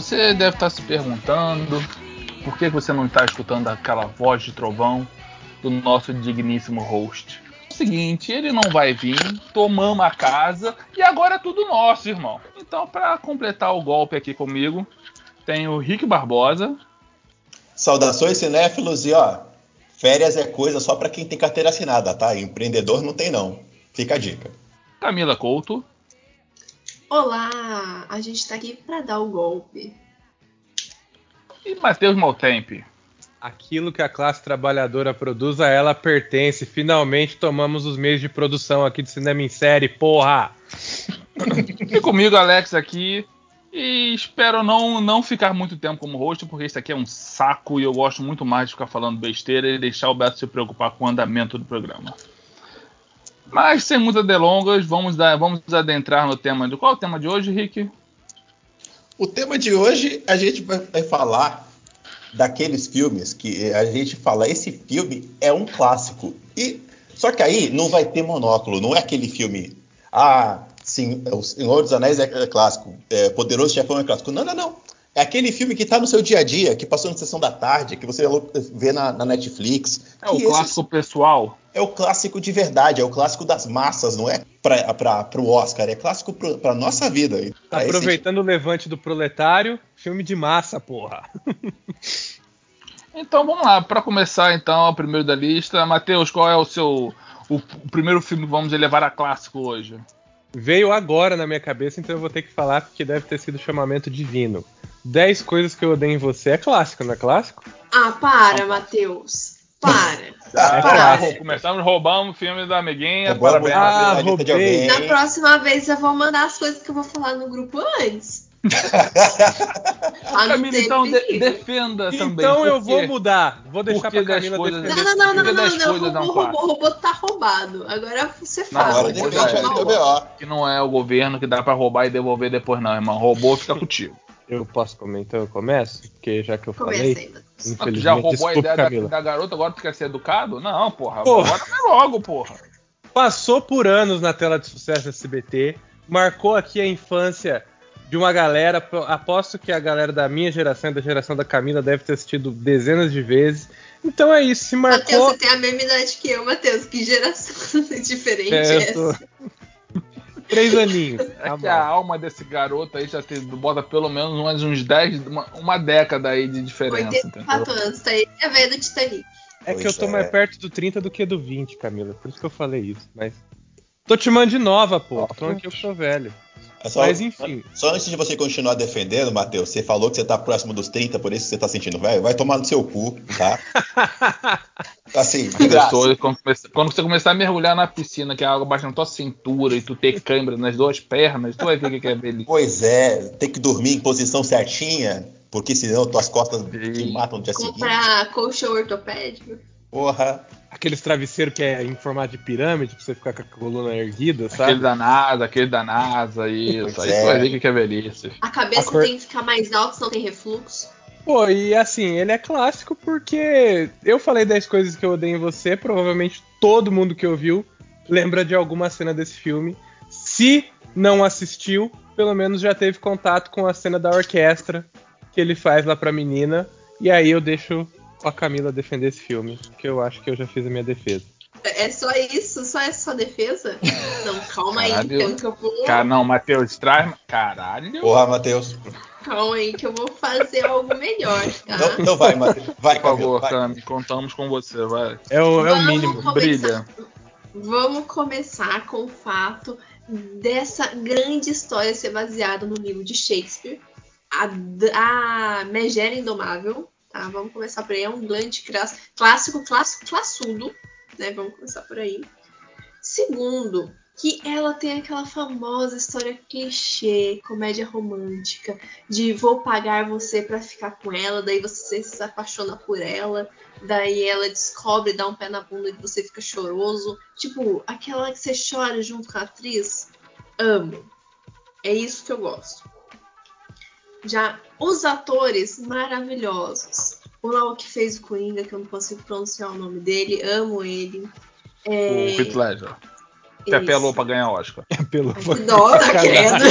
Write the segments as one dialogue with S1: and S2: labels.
S1: Você deve estar se perguntando por que você não está escutando aquela voz de trovão do nosso digníssimo host. É seguinte, ele não vai vir, tomamos a casa e agora é tudo nosso, irmão. Então, para completar o golpe aqui comigo, tem o Rick Barbosa.
S2: Saudações cinéfilos e ó, férias é coisa só para quem tem carteira assinada, tá? Empreendedor não tem não. Fica a dica.
S1: Camila Couto.
S3: Olá, a gente tá aqui para dar o golpe.
S1: E Matheus Maltempe.
S4: Aquilo que a classe trabalhadora produz, a ela pertence. Finalmente tomamos os meios de produção aqui de cinema em série, porra!
S1: e comigo, Alex, aqui. E espero não, não ficar muito tempo como host, porque isso aqui é um saco e eu gosto muito mais de ficar falando besteira e deixar o Beto se preocupar com o andamento do programa. Mas sem muitas delongas, vamos, dar, vamos adentrar no tema. De qual é o tema de hoje, Rick?
S2: O tema de hoje a gente vai falar daqueles filmes que a gente fala, esse filme é um clássico. E só que aí não vai ter monóculo, não é aquele filme, ah, sim, o Senhor dos Anéis é clássico, é, Poderoso Chefão é clássico. Não, não, não. É aquele filme que está no seu dia a dia, que passou na sessão da tarde, que você vê na, na Netflix.
S1: É o clássico pessoal.
S2: É o clássico de verdade, é o clássico das massas, não é para o Oscar, é clássico para nossa vida.
S4: Aproveitando esse... o levante do proletário, filme de massa, porra.
S1: então vamos lá, para começar então, o primeiro da lista. Matheus, qual é o seu o, o primeiro filme que vamos elevar a clássico hoje?
S4: Veio agora na minha cabeça, então eu vou ter que falar porque deve ter sido chamamento divino. 10 coisas que eu odeio em você é clássico, não é clássico?
S3: Ah, para, Matheus. Para.
S1: Ah, para. Começamos roubando o filme da amiguinha.
S4: Parabéns, ah, roubei.
S3: Na próxima vez eu vou mandar as coisas que eu vou falar no grupo antes.
S1: Camila, então de, defenda também.
S4: Então eu vou mudar. Vou deixar pra Camila
S3: coisas, defender. Não, não, não, não, não, não, não. O, robô, o robô tá roubado. Agora você fala. Não,
S1: agora que não é o governo que dá pra roubar e devolver depois, não, irmão. O robô fica contigo.
S4: Eu posso comentar, eu começo? Porque já que eu falei.
S1: Infelizmente, já roubou desculpa, a ideia da, da, garota, agora tu quer ser educado? Não, porra. porra. Agora vai logo, porra.
S4: Passou por anos na tela de sucesso SBT, marcou aqui a infância de uma galera. Aposto que a galera da minha geração e da geração da Camila deve ter assistido dezenas de vezes. Então é isso, se marcou.
S3: Matheus, você tem a mesma idade que eu, Matheus. Que geração diferente é, é essa?
S4: Três aninhos.
S1: É tá que a alma desse garoto aí já tem, bota pelo menos mais uns 10, uma, uma década aí de diferença.
S3: 84 anos, tá aí a veia do Titanic.
S4: É pois que eu tô é. mais perto do 30 do que do 20, Camila. Por isso que eu falei isso. Mas. Tô te mandando de nova, pô. Tô aqui eu sou velho.
S2: É só, Mas enfim. Só antes de você continuar defendendo, Matheus, você falou que você tá próximo dos 30, por isso que você tá sentindo velho. Vai tomar no seu cu, tá? assim,
S1: de quando, você começar a mergulhar na piscina, que a água baixa na tua cintura e tu ter câimbra nas duas pernas, tu vai ver o que é beleza.
S2: Pois é, tem que dormir em posição certinha, porque senão tuas costas te matam no dia seguinte.
S3: Comprar colchão ortopédico.
S2: Porra.
S4: Aqueles travesseiros que é em formato de pirâmide, pra você ficar com a coluna erguida, sabe?
S1: Aquele da NASA, aquele da NASA, isso. Pois aí é. você vai ver o que é velhice.
S3: A cabeça a cor... tem que ficar mais alta, senão tem refluxo.
S4: Pô, e assim, ele é clássico porque eu falei 10 coisas que eu odeio em você, provavelmente todo mundo que ouviu lembra de alguma cena desse filme. Se não assistiu, pelo menos já teve contato com a cena da orquestra que ele faz lá pra menina. E aí eu deixo a Camila defender esse filme, que eu acho que eu já fiz a minha defesa.
S3: É só isso? Só é sua defesa? Não, calma Caralho. aí, então que eu vou.
S1: Cara, não, Matheus, traz. Caralho.
S2: Porra, Matheus.
S3: Calma aí, que eu vou fazer algo melhor, tá?
S2: Então, então vai, Matheus. Vai,
S1: Por favor, Cami, contamos com você, vai.
S4: É o, é o mínimo.
S1: Começar, Brilha.
S3: Vamos começar com o fato dessa grande história ser baseada no livro de Shakespeare, a, a Megera Indomável, Tá, vamos começar por aí. É um grande clássico, clássico, classudo, né? Vamos começar por aí. Segundo, que ela tem aquela famosa história clichê, comédia romântica, de vou pagar você para ficar com ela, daí você se apaixona por ela, daí ela descobre, dá um pé na bunda e você fica choroso. Tipo, aquela que você chora junto com a atriz. Amo. É isso que eu gosto. Já os atores maravilhosos. O lá que fez o Coringa, que eu não consigo pronunciar o nome dele, amo ele.
S1: É... O Heath Ledger. Que apelou pra ganhar Oscar.
S4: Apelou
S3: dó, tá querendo.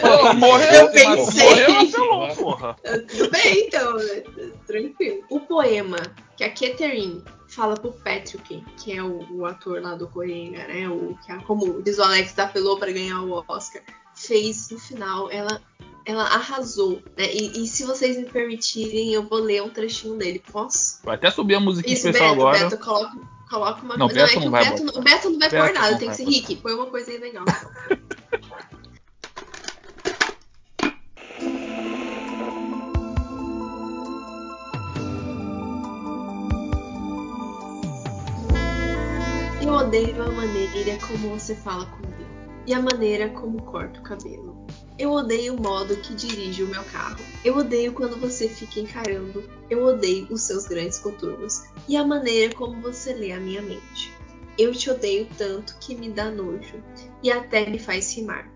S1: Pô, morreu,
S3: Eu pensei.
S1: morreu, apelou, porra.
S3: Tudo bem, então, né? tranquilo. O poema que a Catherine fala pro Patrick, que é o, o ator lá do Coringa, né? O, que é, como diz o Alex, apelou pra ganhar o Oscar, fez no final, ela, ela arrasou. Né? E, e se vocês me permitirem, eu vou ler um trechinho dele. Posso?
S1: Vai até subir a musiquinha
S3: Isso,
S1: especial
S3: Beto,
S1: agora.
S3: Beto, coloca, coloca uma
S1: Não,
S3: coisa. Não,
S1: Beto
S3: é que
S1: não
S3: o Beto, o Beto não vai
S1: Beto
S3: pôr nada,
S1: não
S3: tem que ser
S1: botar.
S3: Rick, põe uma coisa aí legal. Eu odeio a maneira como você fala comigo e a maneira como corta o cabelo. Eu odeio o modo que dirijo o meu carro. Eu odeio quando você fica encarando. Eu odeio os seus grandes coturnos e a maneira como você lê a minha mente. Eu te odeio tanto que me dá nojo e até me faz rimar.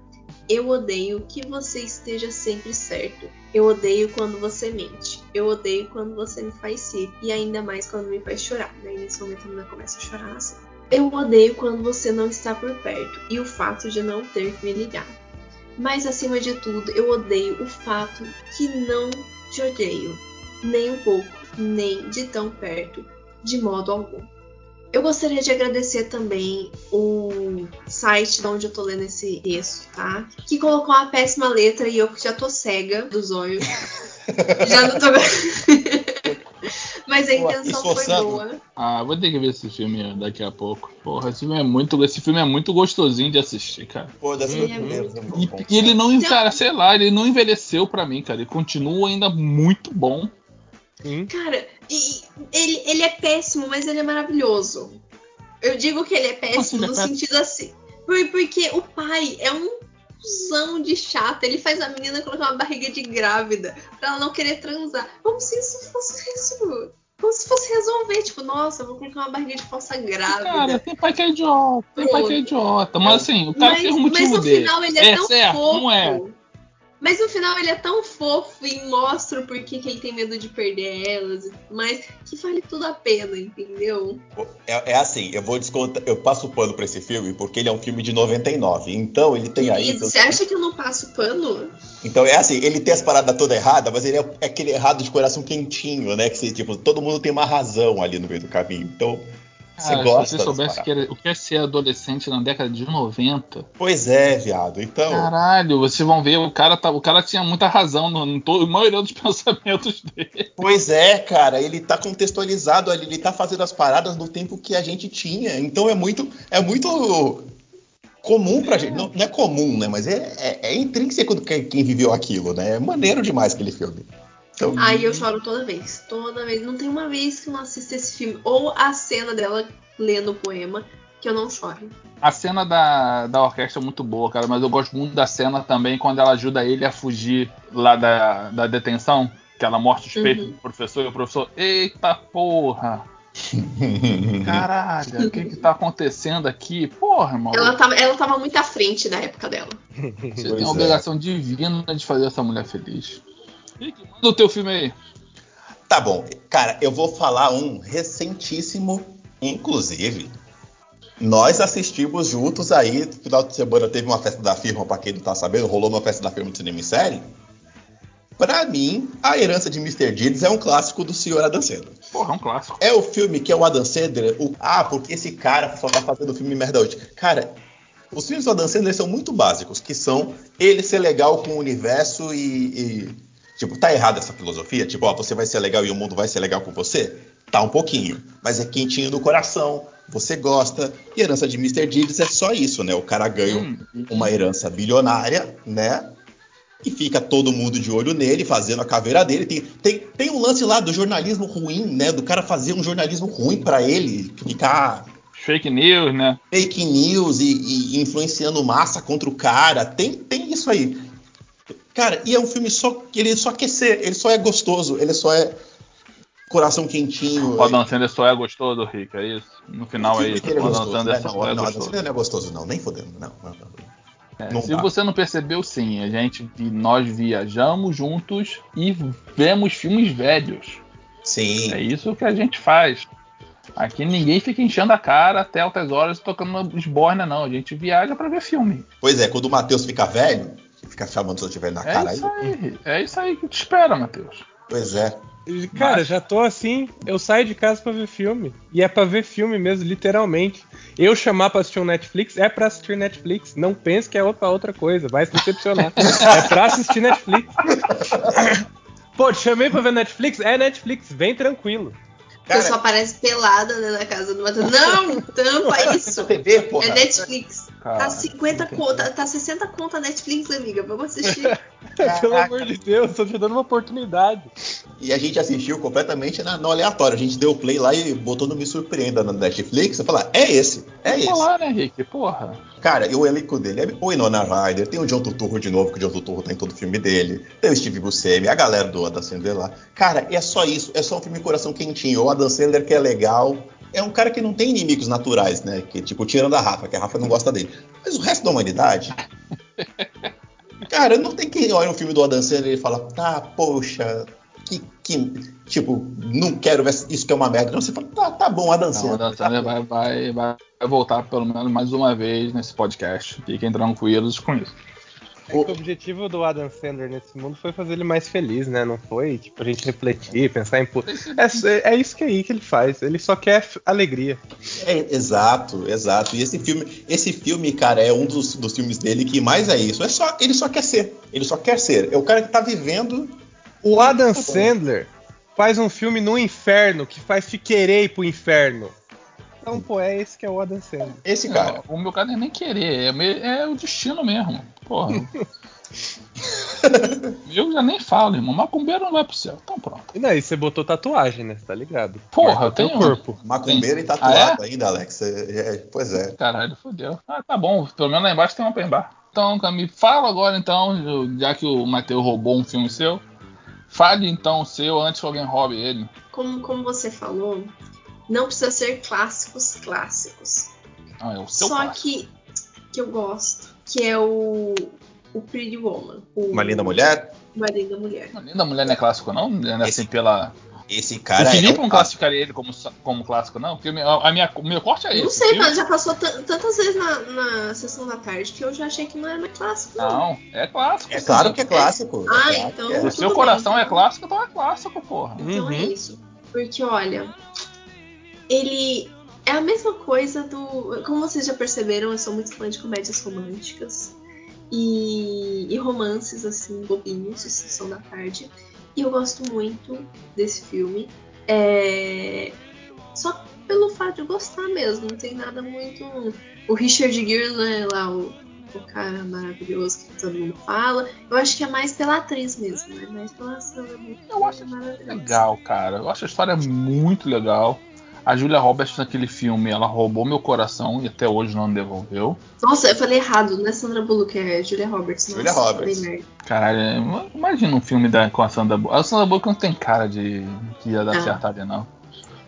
S3: Eu odeio que você esteja sempre certo. Eu odeio quando você mente. Eu odeio quando você me faz rir e ainda mais quando me faz chorar. Daí nesse momento a menina começa a chorar assim. Eu odeio quando você não está por perto e o fato de não ter que me ligar. Mas acima de tudo, eu odeio o fato que não te odeio, nem um pouco, nem de tão perto, de modo algum. Eu gostaria de agradecer também o site de onde eu tô lendo esse texto, tá? Que colocou uma péssima letra e eu já tô cega dos olhos. já não tô. Mas a intenção foi boa.
S1: Ah, vou ter que ver esse filme daqui a pouco. Porra, esse filme é muito, esse filme é muito gostosinho de assistir, cara.
S2: Pô, dessa
S3: Ele é
S2: primeira,
S3: muito
S2: muito
S1: E,
S2: bom.
S1: e ele não,
S3: Então-
S1: cara, sei lá, ele não envelheceu pra mim, cara. Ele continua ainda muito bom.
S4: Sim.
S3: Cara, e- ele, ele é péssimo, mas ele é maravilhoso. Eu digo que ele é péssimo
S1: Assim, ele é
S3: no
S1: péssimo?
S3: sentido assim. por- Porque o pai é um cuzão de chato. Ele faz a menina colocar uma barriga de grávida pra ela não querer transar. Como se isso fosse resolver. Como se fosse resolver. Tipo, nossa, eu vou colocar uma barriga de falsa grávida.
S1: Cara, tem pai que é idiota, tem pai que é idiota. Mas assim, o cara
S3: mas,
S1: tem um
S3: mas
S1: motivo
S3: no
S1: dele.
S3: final ele é,
S1: É
S3: tão
S1: certo,
S3: fofo.
S1: não é?
S3: Mas no final ele é tão fofo e mostra o porquê que ele tem medo de perder elas, mas que vale tudo a pena, entendeu?
S2: É, é assim, eu vou descontar, eu passo pano pra esse filme porque ele é um filme de 99. Então ele tem aí.
S3: Querido, você acha que eu não passo pano?
S2: Então é assim, ele tem as paradas todas erradas, mas ele é, é aquele errado de coração quentinho, né? Que você, tipo, todo mundo tem uma razão ali no meio do caminho. Então, você
S1: Cara,
S2: gosta
S1: se você soubesse que era- o que é ser adolescente na década de 90,
S2: Pois é, viado. Então,
S1: caralho, vocês vão ver, o cara, tá, o cara tinha muita razão no, no na maioria dos pensamentos dele.
S2: pois é, cara, ele tá contextualizado ali, ele tá fazendo as paradas no tempo que a gente tinha. Então é muito, é muito comum pra gente. Não, não é comum, né? Mas é, é, é intrínseco do que quem viveu aquilo, né? É maneiro demais aquele filme. Então,
S3: Ai, eu choro toda vez. Toda vez. Não tem uma vez que eu não assisto esse filme. Ou a cena dela lendo o poema que eu não choro.
S1: A cena da, da orquestra é muito boa, cara, mas eu gosto muito da cena também quando ela ajuda ele a fugir lá da, da detenção, que ela mostra os peitos
S3: Uhum.
S1: do professor e o professor, eita porra! Caralho, o que que tá acontecendo aqui? Porra, irmão.
S3: Ela tava, ela tava muito à frente da época dela.
S1: Você
S2: Pois
S1: tem
S2: é.
S1: a obrigação divina de fazer essa mulher feliz. Rick, manda o teu filme aí.
S2: Tá bom, cara, eu vou falar um recentíssimo, inclusive. Nós assistimos juntos aí, no final de semana teve uma festa da firma, pra quem não tá sabendo, rolou uma festa da firma de cinema em série. Pra mim, A Herança de Mr. Deeds é um clássico do senhor Adam Sandler.
S1: Porra, é um clássico.
S2: É o filme que é o Adam Sandler, o, ah, porque esse cara só tá fazendo filme merda hoje. Cara, os filmes do Adam Sandler são muito básicos, que são ele ser legal com o universo e, e, tipo, tá errada essa filosofia? Tipo, ó, você vai ser legal e o mundo vai ser legal com você? Tá um pouquinho, mas é quentinho no coração, você gosta. E a herança de Mr. Deeds é só isso, né? O cara ganha
S1: Hum,
S2: uma herança bilionária, né? E fica todo mundo de olho nele, fazendo a caveira dele. Tem, tem, tem um lance lá do jornalismo ruim, né? Do cara fazer um jornalismo ruim pra ele, ficar
S1: Fake news, né?
S2: fake news e, e influenciando massa contra o cara. Tem, tem isso aí. Cara, e é um filme só que ele só quer ser, ele só é gostoso, ele só é coração quentinho.
S1: O Adam Sandler só é gostoso, Rick, é isso? No final é isso.
S2: Ele é
S1: O Adam
S2: gostoso,
S1: Sandler só é
S2: não, Adam
S1: gostoso.
S2: Sandler não é gostoso, não, nem fodendo, não. não, não.
S1: É, se
S2: dá.
S1: você não percebeu, sim, a gente nós viajamos juntos e vemos filmes velhos.
S2: Sim.
S1: É isso que a gente faz. Aqui ninguém fica enchendo a cara até altas horas tocando esborna, não. A gente viaja pra ver filme.
S2: Pois é, quando o Matheus fica velho, fica chamando os outros velho na
S1: É
S2: cara
S1: isso
S2: aí.
S1: É isso aí que te espera, Matheus.
S2: Pois é.
S4: Cara,
S1: Mas-
S4: já tô assim, eu saio de casa pra ver filme. E é pra ver filme mesmo, literalmente. Eu chamar pra assistir um Netflix é pra assistir Netflix. Não pense que é outra outra coisa, vai se decepcionar. é pra assistir Netflix. Pô, te chamei pra ver Netflix? É Netflix, vem tranquilo.
S3: A
S2: Cara,
S3: pessoa aparece pelada né, na casa do Matheus. Não, tampa isso.
S2: TV, porra.
S3: É Netflix.
S1: Cara,
S3: Tá 50
S1: não tem
S3: conta, tá 60 conta Netflix, amiga. Vamos assistir.
S4: Pelo amor de Deus, tô te dando uma oportunidade.
S2: E a gente assistiu completamente na, no aleatório. A gente deu play lá e botou no Me Surpreenda no Netflix. Eu falar, é esse, é
S1: Vamos
S2: esse.
S1: falar, né, Rick? Porra.
S2: Cara, e o elenco dele é o Inona Ryder, tem o John Turturro de novo, que o John Turturro tá em todo filme dele, tem o Steve Buscemi, a galera do Adam Sandler lá. Cara, é só isso, é só um filme coração quentinho. O Adam Sandler que é legal, é um cara que não tem inimigos naturais, né? Que tipo, tirando a Rafa, que a Rafa não gosta dele. Mas o resto da humanidade... Cara, não tem quem olha um filme do Adam Sandler e fala, tá, poxa, que, que tipo, não quero ver isso que é uma merda. Não, você fala, tá, tá bom, Adam
S1: Não,
S2: Sandler.
S1: a Dan Sandler vai, vai, vai voltar pelo menos mais uma vez nesse podcast. Fiquem tranquilos com isso.
S4: É que o objetivo do Adam Sandler nesse mundo foi fazer ele mais feliz, né? Não foi, tipo, a gente refletir, pensar em. É, é isso que é aí que ele faz. Ele só quer alegria.
S2: É, exato, exato. E esse filme, esse filme, cara, é um dos, dos filmes dele que mais é isso. É só, ele só quer ser. Ele só quer ser. É o cara que tá vivendo.
S4: O Adam Sandler faz um filme no inferno que faz te querer ir pro inferno. Então, pô, é esse que é o Adam Sandler.
S2: Esse cara.
S1: Não, o meu caso é nem querer, é, é o destino mesmo. Porra. eu já nem falo, irmão. Macumbeiro não vai pro céu. Então pronto.
S4: E daí você botou tatuagem, né? Você tá ligado?
S1: Porra, eu tenho.
S4: corpo.
S2: Macumbeiro e
S1: Ah,
S2: tatuado ainda, Alex. É, é, pois é.
S1: Caralho, fodeu. Ah, tá bom. Pelo menos lá embaixo tem um open bar. Então, Camille, fala agora então, já que o Matheus roubou um filme seu. Fale então o seu antes que alguém roube ele.
S3: Como, como você falou, não precisa ser clássicos clássicos.
S1: Não, é o seu
S3: Só
S1: clássico.
S3: que que eu gosto, que é o, o Pretty Woman. O,
S2: Uma linda mulher.
S3: Uma linda mulher.
S1: Uma linda mulher não é clássico, não? É
S2: Esse
S1: assim pela.
S2: Esse cara
S1: o Felipe
S2: é.
S1: não classificaria ele como, como clássico, não? Porque a minha, o meu corte é esse.
S3: não sei, mas já passou tan- tantas vezes na, na sessão da tarde que eu já achei que não era clássico. Não.
S1: Não, é clássico.
S2: É
S1: sim.
S2: claro que é clássico.
S3: Ah,
S2: é
S3: então-
S2: que é.
S1: Se o seu coração
S3: bem,
S1: é
S3: então.
S1: clássico, então é clássico, porra.
S3: Então é
S4: Uhum.
S3: isso. Porque, olha, ele é a mesma coisa do. Como vocês já perceberam, eu sou muito fã de comédias românticas e, e romances, assim, bobinhos de sessão da tarde. E eu gosto muito desse filme. É... Só pelo fato de eu gostar mesmo, não tem nada muito. O Richard Gere, né, lá, o, o cara maravilhoso que todo mundo fala. Eu acho que é mais pela atriz mesmo, né? Mais pela Sandra Bullock.
S1: Eu acho. Legal, cara. Eu acho a história muito legal. A Julia Roberts naquele filme, ela roubou meu coração e até hoje não me devolveu.
S3: Nossa, eu falei errado, não é Sandra Bullock, é Julia Roberts. Nossa,
S2: Julia Roberts.
S1: Caralho, é- imagina um filme da, com a Sandra Bullock. A Sandra Bullock não tem cara de que ia dar
S3: Não.
S1: certo ali, não.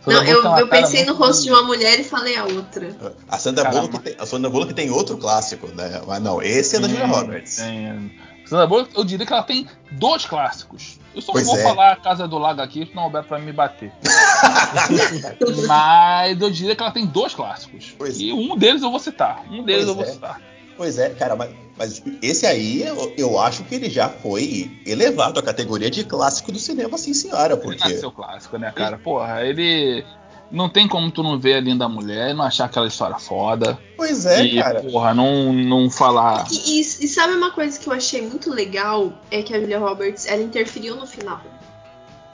S1: Sandra
S3: Não,
S1: Bullock
S3: eu, eu pensei no rosto de uma mulher e falei a outra.
S2: A Sandra. Bullock tem, a Sandra Bullock tem outro clássico, né? Mas não, esse é da Julia Roberts.
S1: tem. Sandra Bullock, eu diria que ela tem dois clássicos. Eu só
S2: Pois
S1: não vou
S2: é.
S1: falar a Casa do Lago aqui, senão o Roberto vai me bater. Mas eu diria que ela tem dois clássicos.
S2: Pois
S1: e um deles eu vou citar. Um deles
S2: Pois
S1: eu vou
S2: é.
S1: citar.
S2: Pois é, cara, mas, mas esse aí eu, eu acho que ele já foi elevado à categoria de clássico do cinema, sim, senhora,
S1: Ele
S2: porque.
S1: nasceu clássico, né, cara? Porra, ele. Não tem como tu não ver a linda mulher e não achar aquela história foda.
S2: Pois é,
S1: e,
S2: cara.
S1: porra, não, não falar.
S3: E, e- e sabe uma coisa que eu achei muito legal? É que a Julia Roberts, ela interferiu no final.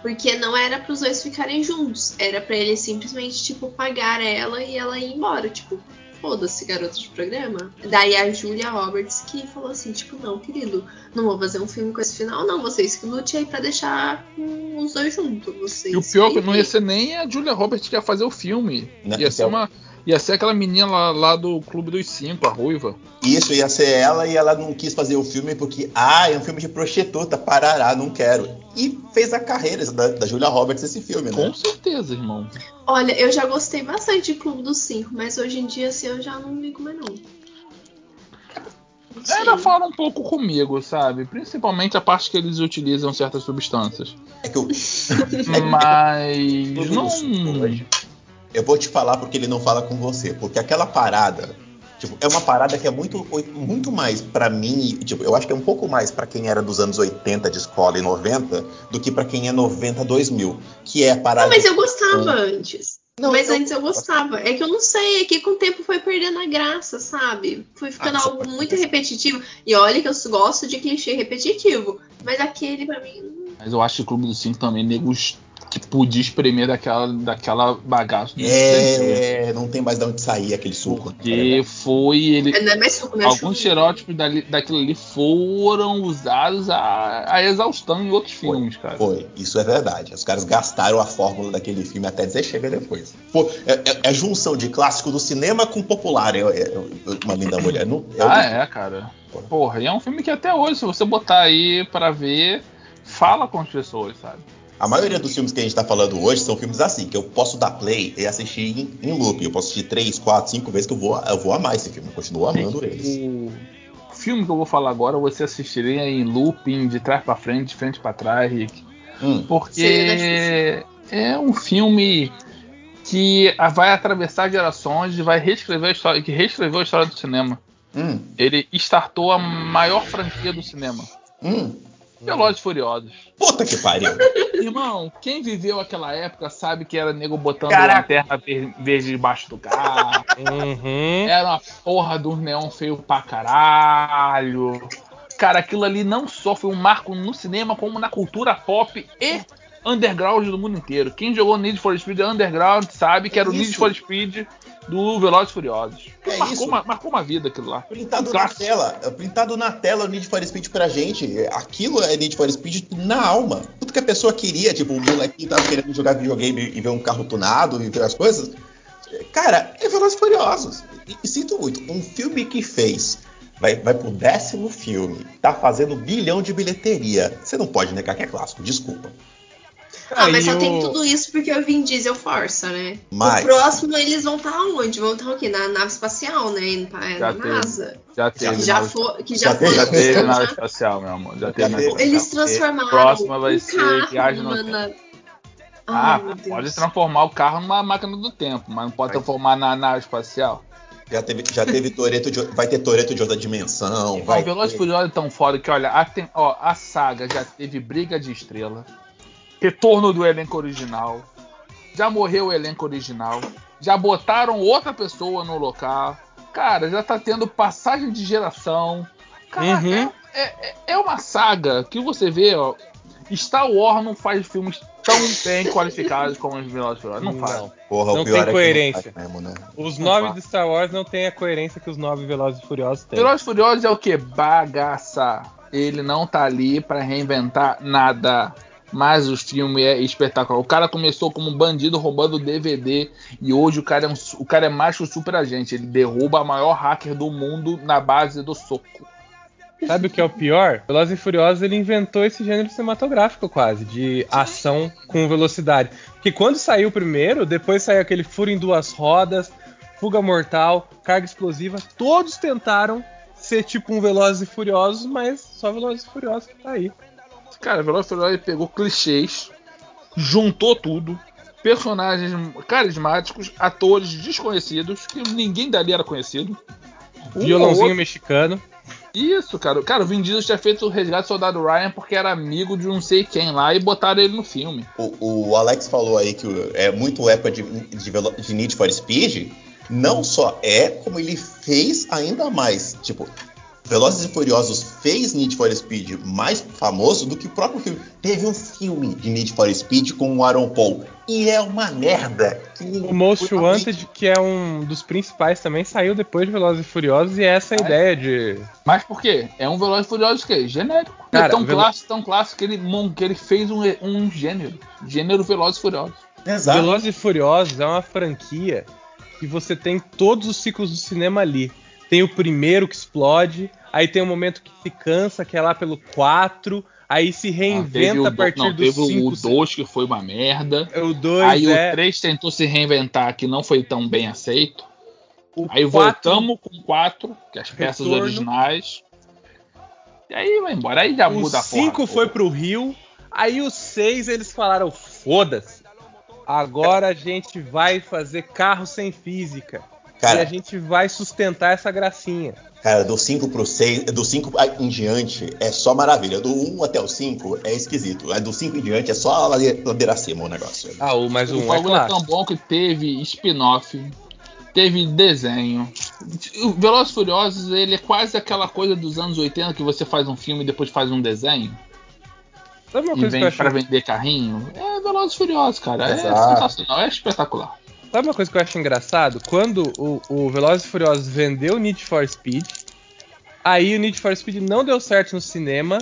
S3: Porque não era pros dois ficarem juntos. Era pra ele simplesmente, tipo, pagar ela e ela ir embora. Tipo, foda-se, garoto de programa. Daí a Julia Roberts que falou assim, tipo, não, querido, não vou fazer um filme com esse final, não. Vocês que lute aí pra deixar os dois juntos. Vocês
S1: E o pior é que não ia ser nem a Julia Roberts que ia fazer o filme.
S2: Não,
S1: ia ser
S2: é-
S1: uma. Ia ser aquela menina lá, lá do Clube dos Cinco, a ruiva.
S2: Isso ia ser ela e ela não quis fazer o filme porque, ah, é um filme de prostituta, parará, não quero. E fez a carreira da, da Julia Roberts esse filme, né?
S1: Com certeza, irmão.
S3: Olha, eu já gostei bastante de Clube dos Cinco, mas hoje em dia, assim, eu já não ligo mais, não. Sei.
S1: Ela fala um pouco comigo, sabe? Principalmente a parte que eles utilizam certas substâncias.
S2: É que o
S1: Mas. Não.
S2: Eu vou te falar porque ele não fala com você. Porque aquela parada, tipo, é uma parada que é muito, muito mais pra mim, tipo, eu acho que é um pouco mais pra quem era dos anos 80 de escola e 90 do que pra quem é 90 2000, que é a parada
S3: Não, mas eu gostava antes.
S2: Não,
S3: mas
S2: eu-
S3: antes eu gostava. É que eu não sei, é que com o tempo foi perdendo a graça, sabe? Foi ficando
S2: Ah,
S3: algo muito repetitivo. E olha que eu gosto de clichê repetitivo. Mas aquele pra mim.
S1: Mas eu acho que o Clube dos Cinco também, negos que podia espremer daquela, daquela bagaça. do
S2: É, não tem mais de onde sair aquele suco.
S1: Porque foi ele.
S3: Não é mais suco, né?
S1: Alguns
S3: Chuva.
S1: estereótipos daquilo ali foram usados a, a exaustão em outros
S2: Foi,
S1: filmes, cara.
S2: Foi, isso é verdade. Os caras gastaram a fórmula daquele filme até dizer chega depois. Pô, é, é- é junção de clássico do cinema com popular. É, é- é uma linda mulher. Não, eu-
S1: Ah, é, cara. Porra, e é um filme que até hoje, se você botar aí pra ver, fala com as pessoas, sabe?
S2: A maioria dos filmes que a gente tá falando hoje são filmes assim, que eu posso dar play e assistir em, em loop. Eu posso assistir três, quatro, cinco vezes que eu vou, eu vou amar esse filme. Eu continuo amando eles.
S1: O filme que eu vou falar agora, você assistiria em looping, de trás pra frente, de frente pra trás, Rick.
S2: Hum,
S1: Porque é um filme que vai atravessar gerações e vai reescrever a história, que reescreveu a história do cinema.
S2: hum,
S1: Ele startou a maior franquia do cinema.
S2: hum.
S1: Velozes e Furiosos.
S2: Puta que pariu.
S1: Irmão, quem viveu aquela época sabe que era nego botando
S2: Caraca.
S1: lanterna ver- verde debaixo do carro.
S4: Uhum.
S1: Era uma porra um neon feio pra caralho. Cara, aquilo ali não só foi um marco no cinema, como na cultura pop e underground do mundo inteiro. Quem jogou Need for Speed Underground sabe que era o Need
S2: Isso.
S1: for Speed do Velozes Furiosos.
S2: É
S1: marcou,
S2: isso.
S1: Uma, marcou uma vida aquilo lá.
S2: Printado
S1: Um
S2: na tela. Printado na tela o Need for Speed pra gente. Aquilo é Need for Speed na alma. Tudo que a pessoa queria, tipo, o molequinho tava querendo jogar videogame e ver um carro tunado e ver as coisas. Cara, é Velozes Furiosos. E, e sinto muito, um filme que fez. Vai, vai pro décimo filme, tá fazendo um bilhão de bilheteria. Você não pode negar que é clássico, desculpa.
S3: Ah, mas só tem
S4: o-
S3: tudo isso porque o Vin Diesel força, né?
S2: Mas-
S3: O próximo eles vão estar onde? Vão estar o quê? Na nave espacial, né? Na,
S1: Já
S3: na
S1: teve.
S3: NASA.
S1: Já teve.
S3: Já
S1: nave-
S3: foi, que já,
S2: Já teve,
S3: foi.
S2: já
S1: teve nave espacial, meu amor. Já teve nave
S2: teve.
S1: espacial.
S3: Eles transformaram.
S1: Próxima vai
S3: um
S1: ser viagem no
S3: na-
S1: Ah,
S3: Ai, Deus.
S1: pode transformar o carro numa máquina do tempo, mas não pode
S2: Vai.
S1: transformar na nave espacial.
S2: Já teve, já teve Toreto de, vai ter Toreto de outra dimensão.
S1: Vai,
S2: Vai
S1: o Velozes e
S2: ter-
S1: Furiosos é tão foda que, olha, a, tem- ó, a saga já teve briga de estrela, retorno do elenco original, já morreu o elenco original, já botaram outra pessoa no local, cara, já tá tendo passagem de geração. Cara,
S4: Uhum.
S1: é, é- é uma saga que você vê, ó. Star Wars não faz filmes tão bem qualificados como os Velozes e Furiosos. Não faz.
S4: Não.
S2: Porra,
S4: Não
S2: o pior
S4: tem
S2: é que
S4: coerência.
S2: faz mesmo, né?
S4: Os
S1: Não
S4: nove
S1: faz.
S4: de Star Wars não têm a coerência que os nove Velozes e Furiosos têm.
S1: Velozes e Furiosos é o que? Bagaça. Ele não tá ali pra reinventar nada. Mas o filme é espetacular. O cara começou como um bandido roubando DVD e hoje o cara é, um, o cara é um super agente. Ele derruba a maior hacker do mundo na base do soco.
S4: Sabe o que é o pior? Velozes e Furiosos ele inventou esse gênero cinematográfico quase, de ação com velocidade. Porque quando saiu o primeiro, depois saiu aquele Furo em Duas Rodas, Fuga Mortal, Carga Explosiva, todos tentaram ser tipo um Velozes e Furiosos, mas só Velozes e Furiosos que tá aí.
S1: Cara, Velozes e Furiosos pegou clichês, juntou tudo, personagens carismáticos, atores desconhecidos, que ninguém dali era conhecido. Um
S4: Violãozinho mexicano.
S1: Isso, cara. Cara, o Vin Diesel tinha feito o Resgate do Soldado Ryan porque era amigo de não sei quem lá e botaram ele no filme.
S2: O, o Alex falou aí que é muito época de, de, de Need for Speed. Não só é, como ele fez ainda mais. Tipo, Velozes e Furiosos fez Need for Speed mais famoso do que o próprio filme. Teve um filme de Need for Speed com o Aaron Paul. E é uma merda. que
S4: O Most Wanted, que é um dos principais também, saiu depois de Velozes e Furiosos, e é essa a ideia de.
S1: Mas por quê? É um Velozes e Furiosos que Genérico. é
S4: Cara,
S1: tão
S4: Velo-
S1: clássico, tão clássico que ele, que ele fez um, um gênero. Gênero Velozes e Furiosos.
S2: Exato.
S4: Velozes e Furiosos é uma franquia que você tem todos os ciclos do cinema ali. Tem o primeiro que explode, aí tem o momento que se cansa, que é lá pelo 4, aí se
S1: Ah,
S4: reinventa
S1: o
S4: a partir
S1: não,
S4: do
S1: teve
S4: 5.
S1: o 2 que foi uma merda.
S4: O 2
S1: Aí
S4: é.
S1: o 3 tentou se reinventar que não foi tão bem aceito.
S4: o
S1: Aí
S4: quatro-
S1: voltamos com o 4, que é as peças
S4: Retorno.
S1: originais. E aí vai embora. Aí já
S4: O
S1: muda a porra.
S4: 5 foi pro Rio, aí o 6 eles falaram: foda-se. agora a gente vai fazer carro sem física.
S2: Cara.
S4: E a gente vai sustentar essa gracinha.
S2: Cara, do 5 pro 6, do 5 em diante é só maravilha. Do 1 até o 5 é esquisito. É do 5 em diante é só ladeira, ladeira acima o negócio.
S4: Ah, o mais
S1: O
S4: um é
S1: é tão bom que teve spin-off, teve desenho. O Velozes e Furiosos, ele é quase aquela coisa dos anos 80 que você faz um filme e depois faz um desenho.
S4: Sabe uma
S1: e
S4: coisa que eu
S1: vem
S4: acho
S1: pra vender carrinho. É Velozes e Furiosos, cara. É
S2: Exato.
S1: sensacional, é espetacular.
S4: Sabe uma coisa que eu acho engraçado? Quando o, o Velozes e Furiosos vendeu o Need for Speed, aí o Need for Speed não deu certo no cinema,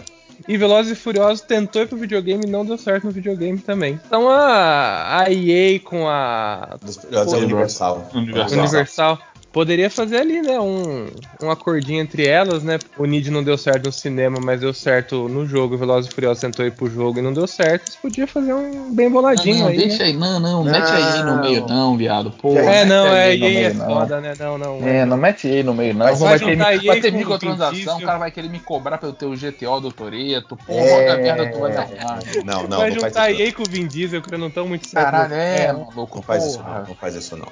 S4: e Velozes e Furiosos tentou ir pro videogame e não deu certo no videogame também. Então a, a EA com a
S2: Dos é Universal.
S1: Universal.
S4: Universal poderia fazer ali, né, um, um acordinho entre elas, né? O Need não deu certo no cinema, mas deu certo no jogo. O Velozes e Furiosos tentou ir pro jogo e não deu certo. Você podia fazer um bem boladinho
S1: não, não,
S4: aí,
S1: deixa
S4: né?
S1: aí, não, não, mete aí no
S2: Não.
S1: meio não, viado. Pô,
S4: É,
S1: mete
S4: não, é,
S1: aí no
S4: EA é
S1: não.
S4: foda, né? Não, não.
S1: É, não mete aí no meio, não.
S2: Mas
S1: vai,
S4: vai
S1: ter,
S4: juntar
S1: vai ter
S4: com
S1: microtransação, o cara vai querer me cobrar pelo teu GTO do Toreto. Pô,
S2: É.
S1: roda merda, tu vai me arrumar.
S2: Não, não,
S4: vai
S2: não faz
S4: juntar. EA com o Vin Diesel, que eu não tão muito certo.
S1: Caralho, é,
S2: Não,
S1: maluco.
S2: não faz isso não, não faz isso não.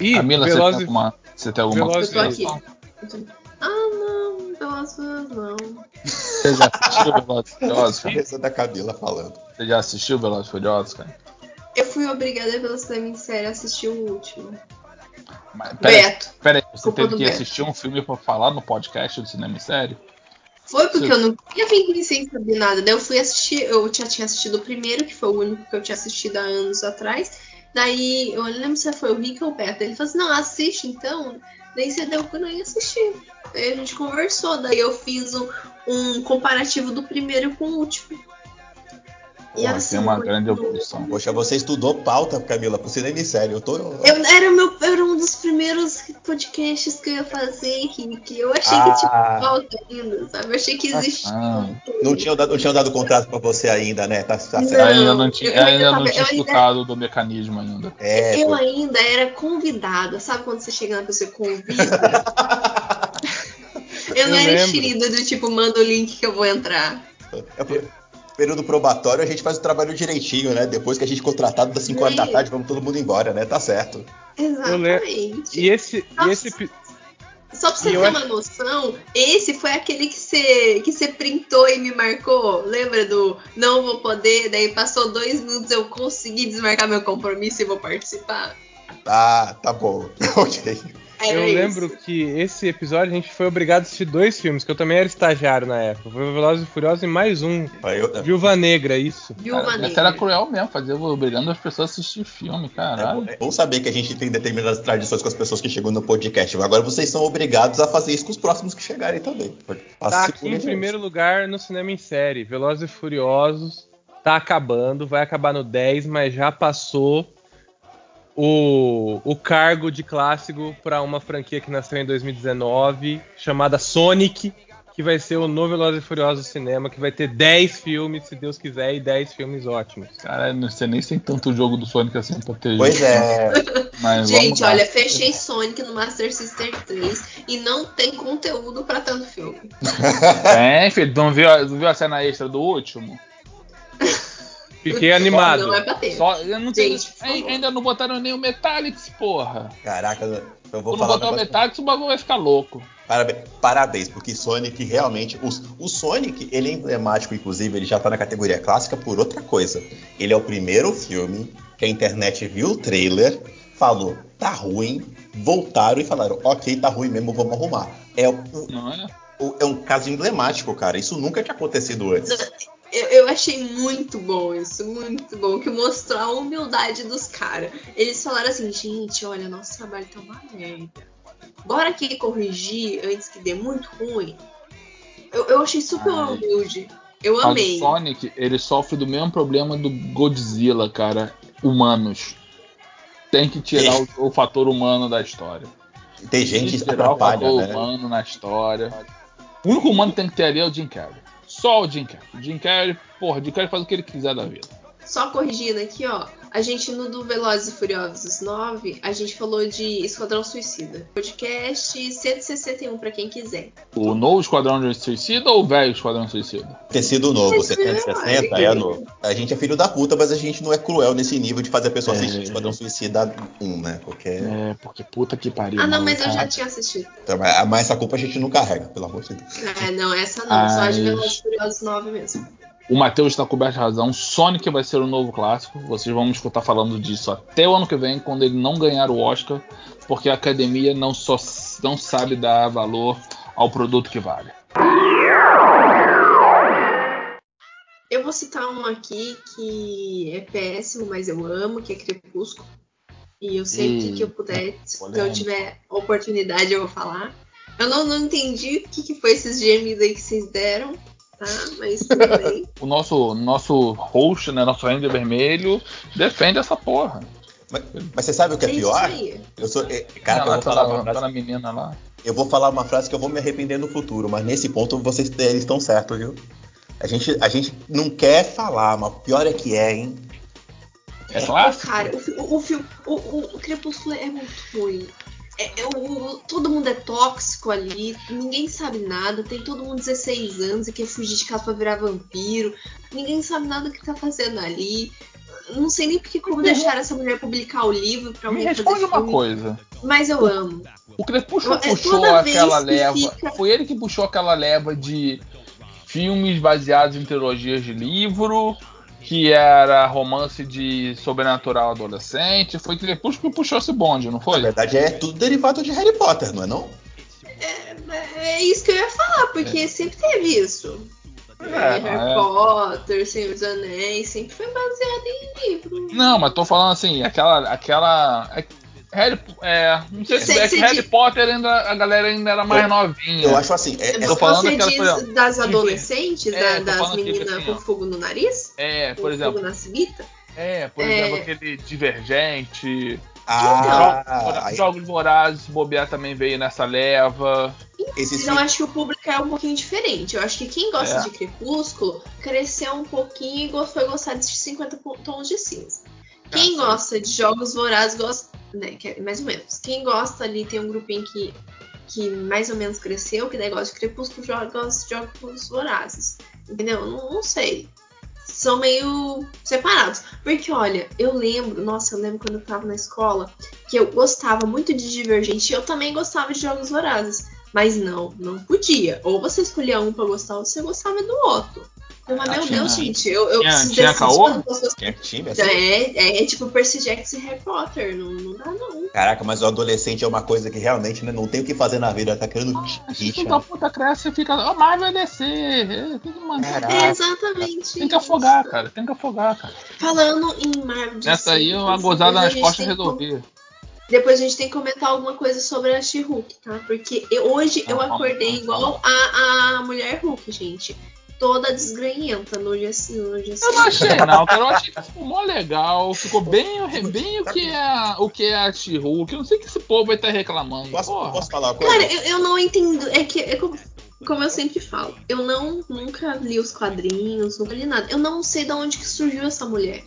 S4: E
S1: Camila, você,
S4: Velozes
S1: tem alguma, você tem alguma
S4: Velozes
S3: Eu tô
S1: coisa?
S3: aqui. Ah, não, Velozes não.
S1: Você já assistiu Velozes Furiosos?
S2: Cabeça da Camila falando.
S1: Você já assistiu Velozes Furiosos, cara?
S3: Eu fui obrigada pela cinema em série a assistir o último.
S1: Mas, peraí,
S3: Beto.
S1: peraí, você
S3: Culpa
S1: teve que
S3: Beto.
S1: assistir um filme pra falar no podcast do Cinema em Série?
S3: Foi porque
S1: Sim.
S3: eu não tinha vindo sem saber nada. Daí eu fui assistir, eu já tinha assistido o primeiro, que foi o único que eu tinha assistido há anos atrás. Daí, eu não lembro se foi o Rick ou o Beto. Ele falou assim, não, assiste então. Daí você deu que eu assistir. Daí a gente conversou, daí eu fiz um, um comparativo do primeiro com o último.
S1: Porra, tem uma grande evolução.
S2: Poxa, você estudou pauta, Camila, pro cinema em série. Eu tô.
S3: Eu, era, meu, era um dos primeiros podcasts que eu ia fazer, Rick. Eu achei
S2: Ah.
S3: que tinha falta ainda, sabe? Eu achei que existia.
S1: Ah.
S2: Não tinha dado, não tinha dado contrato pra você ainda, né? Tá, tá
S3: Não.
S2: certo.
S1: ainda não tinha,
S3: eu ainda
S1: ainda não
S3: tava-
S1: tinha
S3: eu ainda-
S1: escutado do mecanismo ainda.
S2: É,
S3: eu
S2: pô.
S3: ainda era convidada. Sabe quando você chega na pessoa e convida? eu não
S4: Eu
S3: era
S4: lembro.
S3: enxerida do tipo, manda o link que eu vou entrar.
S2: É pro- Período probatório, a gente faz o trabalho direitinho, né? Depois que a gente é contratado das 5 horas da tarde, vamos todo mundo embora, né? Tá certo.
S3: Exatamente.
S4: E esse, e esse
S3: Só pra você
S4: e
S3: ter uma noção, esse foi aquele que você, que você printou e me marcou. Lembra do não vou poder? Daí passou dois minutos, eu consegui desmarcar meu compromisso e vou participar.
S2: Ah, tá bom. ok.
S3: Era
S4: eu
S3: isso.
S4: lembro que esse episódio a gente foi obrigado a assistir dois filmes, que eu também era estagiário na época. Foi o Velozes e Furiosos e mais um,
S2: eu-
S4: Viúva Negra, isso.
S3: Viúva
S1: Cara,
S3: Negra.
S1: era cruel mesmo, fazer obrigando as pessoas a assistir filme,
S2: É
S1: caralho.
S2: bom, é bom saber que a gente tem determinadas tradições com as pessoas que chegam no podcast. Agora vocês são obrigados a fazer isso com os próximos que chegarem também.
S4: Tá aqui em primeiro lugar no cinema em série. Velozes e Furiosos tá acabando, vai acabar no 10, mas já passou o, o cargo de clássico para uma franquia que nasceu em 2019, chamada Sonic, que vai ser o novo Velozes e Furiosos cinema, que vai ter 10 filmes, se Deus quiser, e 10 filmes ótimos.
S1: Caralho, não sei nem se tem tanto jogo do Sonic assim pra ter.
S2: Pois é.
S3: Gente, olha, fechei Sonic no Master System 3 e não tem conteúdo pra tanto filme.
S1: Tem, filho. Não viu, não viu a cena extra do último?
S4: Fiquei animado.
S3: Não é pra ter.
S1: Só, eu não
S3: Gente,
S1: ainda não botaram nem o Metallics, porra.
S2: Caraca, eu vou
S1: Quando
S2: falar um
S1: botar o Metallics, o bagulho vai ficar louco.
S2: Parabéns, parabéns, porque Sonic realmente. O, o Sonic, ele é emblemático, inclusive, ele já tá na categoria clássica por outra coisa. Ele é o primeiro filme que a internet viu o trailer, falou, tá ruim, voltaram e falaram, ok, tá ruim mesmo, vamos arrumar. É, o-
S1: Não é?
S2: o- é um caso emblemático, cara. Isso nunca tinha acontecido antes.
S3: Eu, eu achei muito bom isso, muito bom. Que mostrou a humildade dos caras. Eles falaram assim, gente, olha, nosso trabalho tá uma merda. Bora aqui corrigir antes que dê muito ruim. Eu, eu achei super
S1: Ai.
S3: humilde. Eu
S1: Mas
S3: amei.
S1: o Sonic, ele sofre do mesmo problema do Godzilla, cara. Humanos. Tem que tirar o, o fator humano da história.
S2: Tem gente
S1: Tem
S2: que
S1: que tirar o fator
S2: né?
S1: humano na história. O único humano que tem que ter ali é o Jim Carrey. Só o Jim Carrey. O Jim Carrey, porra, o Jim Carrey faz o que ele quiser da vida.
S3: Só corrigindo aqui, ó. A gente no do Velozes e Furiosos 9, a gente falou de Esquadrão Suicida. Podcast 161 pra quem quiser.
S1: O novo Esquadrão de Suicida ou o velho Esquadrão Suicida?
S2: Tecido novo,
S3: Mas
S2: 70,
S3: é,
S2: 60,
S3: é
S2: é novo. A gente é filho da puta, mas a gente não é cruel nesse nível de fazer a pessoa
S1: É.
S2: assistir Esquadrão Suicida 1, né? Porque.
S1: É, porque puta que pariu.
S3: Ah, não, mas eu já tinha assistido.
S2: Então, mas essa culpa a gente não carrega, pelo amor de Deus.
S3: É, não, essa não. Só a de Velozes e Furiosos 9 mesmo.
S1: O Matheus está coberto de razão. Sonic vai ser o novo clássico. Vocês vão me escutar falando disso até o ano que vem, quando ele não ganhar o Oscar, porque a academia não só não sabe dar valor ao produto que vale.
S3: Eu vou citar um aqui que é péssimo, mas eu amo, que é Crepúsculo. E eu sempre
S1: Ih,
S3: que eu puder, se eu tiver oportunidade, eu vou falar. Eu não, não entendi o que, que foi esses gêmeos aí que vocês deram, tá? Mas tudo bem.
S1: O nosso nosso host, né, nosso Ranger Vermelho, defende essa porra.
S2: Mas, mas você sabe o que é pior? Eu sou. é, Cara, eu vou, falar uma
S1: pela,
S2: frase,
S1: pela menina lá.
S2: eu vou falar uma frase que eu vou me arrepender no futuro, mas nesse ponto vocês eles estão certos, viu? A gente, a gente não quer falar, mas pior é que é, hein?
S1: É clássico?
S3: Cara, o, o, o, o Crepúsculo é muito ruim. É, é, o- todo mundo é tóxico ali, ninguém sabe nada, tem todo mundo 16 anos e quer fugir de casa pra virar vampiro, ninguém sabe nada do que tá fazendo ali. Não sei nem porque como deixaram essa mulher publicar o livro pra
S1: Me
S3: alguém fazer
S1: responde uma
S3: filme,
S1: coisa.
S3: Mas eu amo.
S1: O Crepúsculo
S3: É,
S1: puxou
S3: vez
S1: aquela
S3: que
S1: leva.
S3: fica-
S1: Foi ele que puxou aquela leva de filmes baseados em trilogias de livro, que era romance de sobrenatural adolescente. Foi Crepúsculo que puxou esse bonde, não
S2: Na
S1: foi?
S2: verdade, é tudo derivado de Harry Potter, não é não?
S3: É isso que eu ia falar, porque sempre teve isso. É, Harry
S1: é.
S3: Potter, Senhor dos Anéis, sempre foi baseado em livro.
S1: Não, mas tô falando assim, aquela. aquela é, Harry, é, não sei se é que Harry
S3: diz-
S1: Potter ainda a galera ainda era mais
S2: Eu-
S1: novinha.
S2: Eu acho assim, é, é-
S1: tô falando
S3: Você diz
S1: exemplo,
S3: das adolescentes,
S1: É,
S3: da- das
S1: tipo
S3: meninas
S1: assim,
S3: com
S1: ó.
S3: fogo no nariz?
S1: É,
S3: Com
S1: por exemplo,
S3: fogo na civita?
S1: é, por
S3: É.
S1: exemplo, aquele Divergente,
S2: ah,
S1: Jogos-
S2: aí-
S1: Jogos Vorazes, bobear também veio nessa leva.
S3: Então, acho que o público é um pouquinho diferente. Eu acho que quem gosta
S1: É.
S3: de Crepúsculo cresceu um pouquinho e foi gostar de 50 po- tons de cinza. Quem
S1: Ah,
S3: gosta de Jogos Vorazes gosta, né, que é mais ou menos. Quem gosta ali tem um grupinho que, que mais ou menos cresceu, que gosta de Crepúsculo, jo- gosta de Jogos Vorazes. Entendeu? Não, não sei. São meio separados. Porque, olha, eu lembro, nossa, eu lembro quando eu tava na escola, que eu gostava muito de Divergente e eu também gostava de Jogos Vorazes. Mas não, não podia. Ou você escolhia um pra gostar, ou você gostava do outro. Mas,
S1: Ah,
S3: meu
S1: tinha-
S3: Deus, gente, eu, eu
S1: tinha-
S3: preciso
S1: tinha caô?
S3: eu
S2: é que time, assim?
S3: é, é, é tipo Percy Jackson e Harry Potter, não, não dá não.
S2: Caraca, mas o adolescente é uma coisa que realmente né, não tem o que fazer na vida, tá querendo
S1: Esse
S2: hit,
S1: filho
S2: né?
S1: da puta cresce e fica. A Marvel vai descer. é, Tem que mandar.
S3: É exatamente
S1: Tem que
S3: isso.
S1: afogar, cara. Tem que afogar, cara.
S3: Falando em Marvel de
S1: Essa aí,
S3: Sim,
S1: uma gozada nas costas resolvia.
S3: Depois a gente tem que comentar alguma coisa sobre a She-Hulk, tá? Porque eu- hoje eu
S1: Não, não,
S3: acordei
S1: não,
S3: igual a, a mulher Hulk, gente. Toda desgranhenta no dia assim, no dia.
S1: Eu não achei, não, cara. Eu achei que ficou mó legal. Ficou bem, bem o que é o que é a She-Hulk. Eu não sei que esse povo vai estar reclamando.
S2: Posso,
S1: Porra.
S2: posso falar uma coisa?
S3: Cara, eu, eu não entendo. É que é como, como eu sempre falo, eu não nunca li os quadrinhos, nunca li nada. Eu não sei de onde que surgiu essa mulher.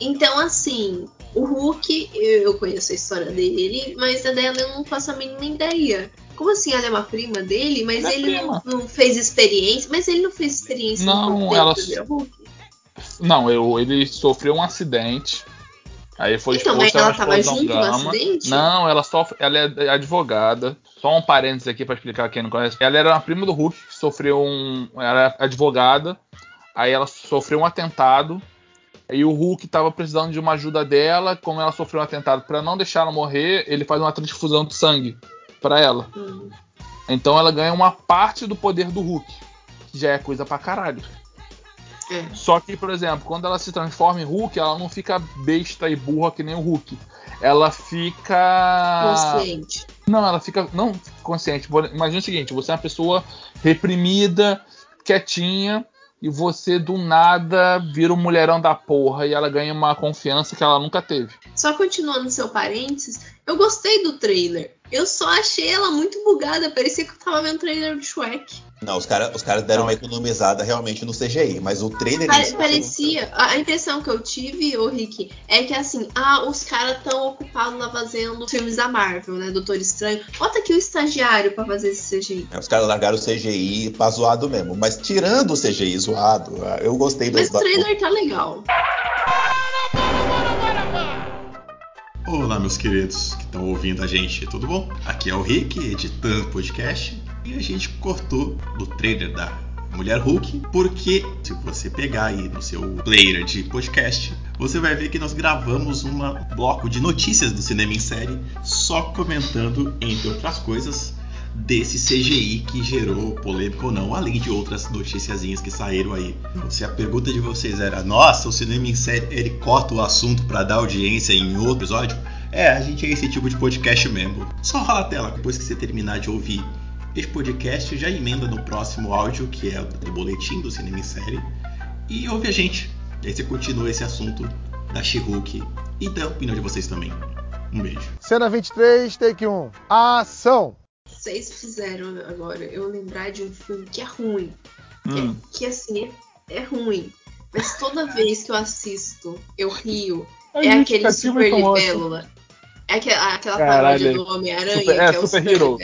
S3: Então, assim, o Hulk, eu eu conheço a história dele, mas a dela eu não faço a mínima ideia. Como assim ela é uma prima dele, mas
S1: é
S3: ele não, não fez experiência? Mas ele não fez experiência
S1: Não,
S3: no
S1: ela-
S3: Hulk?
S1: Não, eu, ele sofreu um acidente. Aí foi
S3: Então,
S1: exposto a uma
S3: ela tava
S1: explosão
S3: junto no
S1: gama.
S3: acidente?
S1: Não, ela sofre, ela é advogada. Só um parênteses aqui pra explicar quem não conhece. Ela era uma prima do Hulk que sofreu um, ela é advogada. Aí ela sofreu um atentado. E o Hulk tava precisando de uma ajuda dela, como ela sofreu um atentado, Pra não deixar ela morrer, ele faz uma transfusão de sangue pra ela.
S3: Hum.
S1: Então ela ganha uma parte do poder do Hulk, que já é coisa pra caralho.
S3: É.
S1: Só que, por exemplo, quando ela se transforma em Hulk, ela não fica besta e burra que nem o Hulk. Ela fica.
S3: Consciente.
S1: Não, ela fica. Não consciente. Imagina o seguinte: você é uma pessoa reprimida, quietinha, e você do nada vira um mulherão da porra e ela ganha uma confiança que ela nunca teve.
S3: Só continuando seu parênteses, Eu gostei do trailer. Eu só achei ela muito bugada. Parecia que eu tava vendo o trailer do Shrek.
S2: Não, os caras os cara deram uma economizada realmente no CGI, mas o trailer.
S3: Pare, parecia. A impressão que eu tive, ô Rick, é que assim, ah, os caras tão ocupados lá fazendo filmes da Marvel, né? Doutor Estranho. Bota aqui o estagiário pra fazer esse CGI.
S2: É, os caras largaram o CGI pra zoado mesmo. Mas tirando o CGI zoado, eu gostei do
S3: Mas o trailer tá legal.
S5: Olá, meus queridos que estão ouvindo a gente, tudo bom? Aqui é o Rick, editando o podcast e a gente cortou do trailer da Mulher Hulk, porque se você pegar aí no seu player de podcast, você vai ver que nós gravamos um bloco de notícias do cinema em série, só comentando, entre outras coisas, desse CGI que gerou polêmica ou não, além de outras noticiazinhas que saíram aí. Se a pergunta de vocês era, nossa, o cinema em série ele corta o assunto para dar audiência em outro episódio, é, a gente é esse tipo de podcast mesmo. Só rola a tela depois que você terminar de ouvir este podcast já emenda no próximo áudio, que é o boletim do Cinema em Série, e ouve a gente. E aí você continua esse assunto da She-Hulk e da opinião de vocês também. Um beijo.
S6: Cena 23, take 1. Ação!
S3: Vocês fizeram agora eu lembrar de um filme que é ruim. Hum. Que, que, assim, é, é, ruim. Mas toda vez que eu assisto, eu rio. é, é aquele Super Libélula. É aquela, aquela paródia do Homem-Aranha.
S1: Super, é, é Super Hero.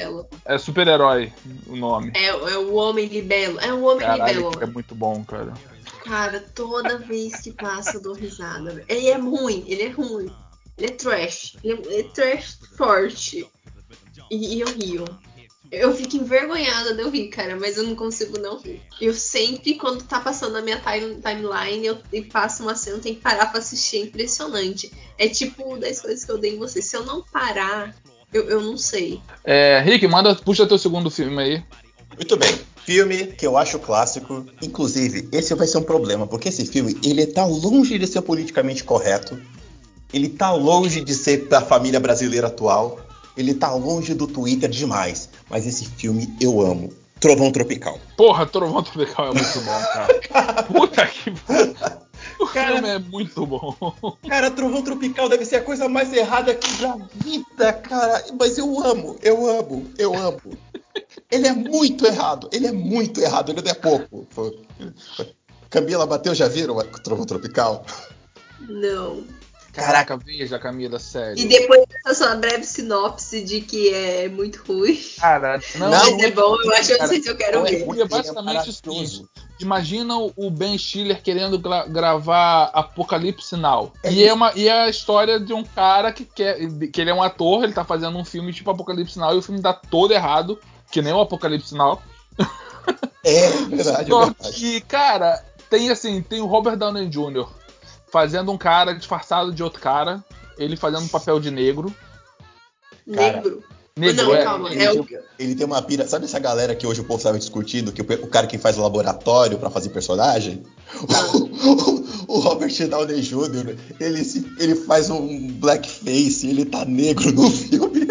S1: É super-herói o nome.
S3: É, é o Homem Libelo. É o Homem Caralho, Libelo.
S1: É muito bom, cara.
S3: Cara, toda vez que passa eu dou risada. Ele é ruim, ele é ruim. Ele é trash. Ele é, é trash forte. E, e eu rio. Eu fico envergonhada de eu rir, cara, mas eu não consigo não rir. Eu sempre, quando tá passando na minha timeline, eu, eu passo uma cena, eu tenho que parar pra assistir, é impressionante. É tipo das coisas que eu dei em você. Se eu não parar, eu, eu não sei.
S1: É, Rick, manda, puxa teu segundo filme aí.
S2: Muito bem. Filme que eu acho clássico. Inclusive, esse vai ser um problema, porque esse filme, ele tá longe de ser politicamente correto. Ele tá longe de ser da família brasileira atual. Ele tá longe do Twitter demais. Mas esse filme eu amo. Trovão Tropical.
S1: Porra, Trovão Tropical é muito bom, cara. Puta que O cara, filme é muito bom.
S2: Cara, Trovão Tropical deve ser a coisa mais errada que da vida, cara. Mas eu amo, eu amo, eu amo. Ele é muito errado, ele é muito errado, ele não é pouco. Camila bateu, já viram o Trovão Tropical?
S3: Não.
S1: Caraca, veja, Camila, sério.
S3: E depois dessa sua breve sinopse de que é muito ruim.
S1: Cara, não.
S3: Mas é bom, eu acho que eu não sei se eu quero ver.
S1: É, é basicamente isso. Imagina o Ben Stiller querendo gra gravar Apocalipse Now. É e, é uma, e é a história de um cara que quer. que ele é um ator, ele tá fazendo um filme tipo Apocalipse Now e o filme dá todo errado, que nem o Apocalipse Now.
S2: É verdade.
S1: Só
S2: é verdade.
S1: que, cara, tem assim, tem o Robert Downey Jr fazendo um cara disfarçado de outro cara, ele fazendo um papel de negro.
S3: Negro.
S1: Negro, não,
S2: é. Calma, ele, é tem, o... ele tem uma pira. Sabe essa galera que hoje o povo estava discutindo, que o, o, cara que faz o laboratório para fazer personagem? O, o, Robert Downey Jr., ele, ele faz um blackface, ele tá negro no filme.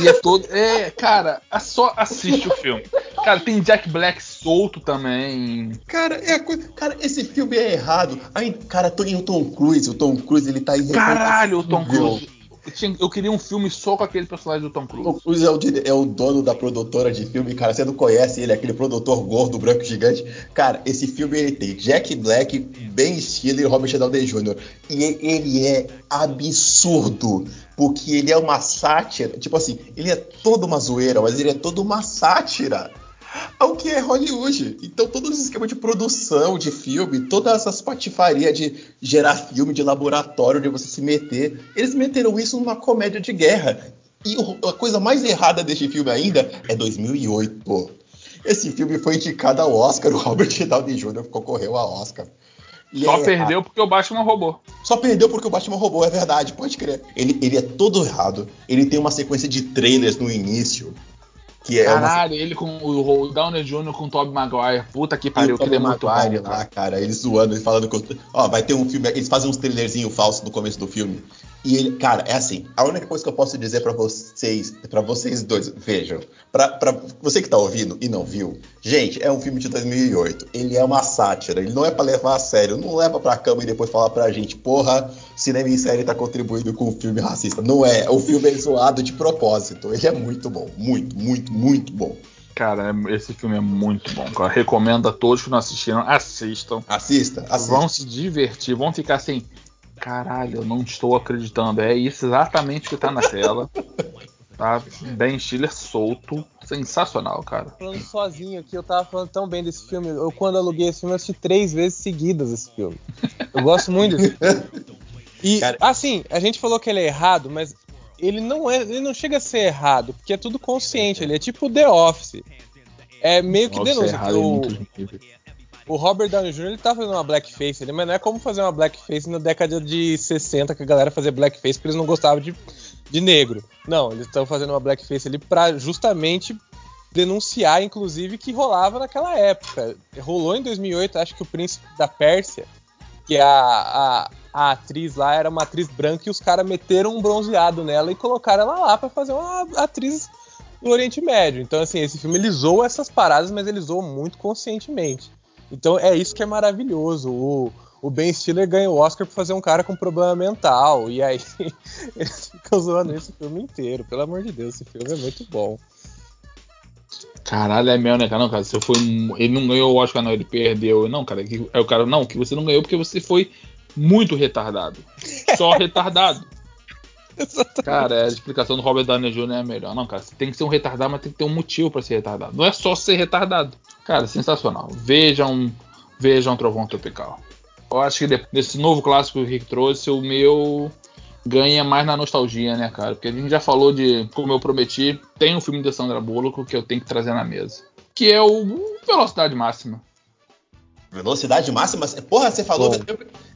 S1: E é todo. É, cara, é só assiste o filme. Cara, tem Jack Black solto também.
S2: Cara, é coisa. Cara, esse filme é errado. Aí, cara, tem o Tom Cruise. O Tom Cruise, ele tá
S1: Caralho, o Tom Cruise. Eu, tinha, eu, queria um filme só com aquele personagem do Tom Cruise.
S2: Tom Cruise é o, é o, dono da produtora de filme, cara. Você não conhece ele, aquele produtor gordo, branco, gigante. Cara, esse filme ele tem Jack Black, Ben Stiller e Robert Downey Jr. E ele é absurdo porque ele é uma sátira. Tipo assim, ele é toda uma zoeira, mas ele é toda uma sátira ao que é Hollywood. Então, todo esse esquema de produção de filme, todas essas patifarias de gerar filme de laboratório, de você se meter, eles meteram isso numa comédia de guerra. E a coisa mais errada deste filme ainda é 2008. Esse filme foi indicado ao Oscar, o Robert Downey Jr. concorreu ao Oscar.
S1: Só é perdeu errado. porque o Batman roubou.
S2: Só perdeu porque o Batman roubou, é verdade, pode crer. Ele, ele é todo errado. Ele tem uma sequência de trailers no início. Que é
S1: Caralho, uma... ele com o Downey Jr. com o Tobey Maguire. Puta que pariu, que ele é muito Maguire
S2: bom, lá, cara. Eles zoando, eles falando que. Ó, vai ter um filme. Eles fazem uns trailerzinho falso no começo do filme. E ele, cara, é assim, a única coisa que eu posso dizer pra vocês, para vocês dois, vejam, pra você que tá ouvindo e não viu, gente, é um filme de 2008, ele é uma sátira, ele não é pra levar a sério, não leva pra cama e depois falar pra gente, porra, cinema em série tá contribuindo com o filme racista. Não é, o filme é zoado de propósito, ele é muito bom, muito, muito, muito bom.
S1: Cara, é- esse filme é muito bom, cara. Recomendo a todos que não assistiram, assistam.
S2: Assista, assista.
S1: Vão se divertir, vão ficar assim. Caralho, eu não estou acreditando. É isso exatamente que tá na tela. Tá? Ben Stiller solto. Sensacional, cara.
S4: Falando sozinho aqui, eu tava falando tão bem desse filme. Eu, quando aluguei esse filme, eu assisti três vezes seguidas esse filme. Eu gosto muito desse filme. E,
S2: Cara-
S4: assim, a gente falou que ele é errado, mas ele não é. Ele não chega a ser errado, porque é tudo consciente. Ele é tipo The Office. É meio que
S1: Nossa,
S4: denúncia.
S1: errado em
S4: o,
S1: muitos níveis.
S4: O Robert Downey Jr. ele tá fazendo uma blackface ali, mas não é como fazer uma blackface na década de 60 que a galera fazia blackface porque eles não gostavam de, de negro. Não, eles estão fazendo uma blackface ali pra justamente denunciar, inclusive, que rolava naquela época. Rolou em 2008, acho que o Príncipe da Pérsia, que a, a, a atriz lá era uma atriz branca e os caras meteram um bronzeado nela e colocaram ela lá pra fazer uma atriz do Oriente Médio. Então, assim, esse filme ele zoa essas paradas, mas ele zoa muito conscientemente. Então é isso que é maravilhoso. O, o Ben Stiller ganha o Oscar por fazer um cara com problema mental. E aí eles ficam zoando esse filme inteiro. Pelo amor de Deus, esse filme é muito bom.
S1: Caralho, é meu, né, cara? Não, cara, você foi. Ele não ganhou o Oscar, não, ele perdeu. Não, cara, que- é o cara. Não, que você não ganhou porque você foi muito retardado. Só retardado. Cara, a explicação do Robert Downey Jr. é melhor. Não, cara, você tem que ser um retardado, mas tem que ter um motivo pra ser retardado. Não é só ser retardado. Cara, sensacional. Vejam, vejam Trovão Tropical. Eu acho que de- desse novo clássico que o Rick trouxe, o meu ganha mais na nostalgia, né, cara? Porque a gente já falou de, como eu prometi, tem um filme de Sandra Bullock que eu tenho que trazer na mesa. Que é o Velocidade Máxima.
S2: Velocidade máxima? Porra, você falou.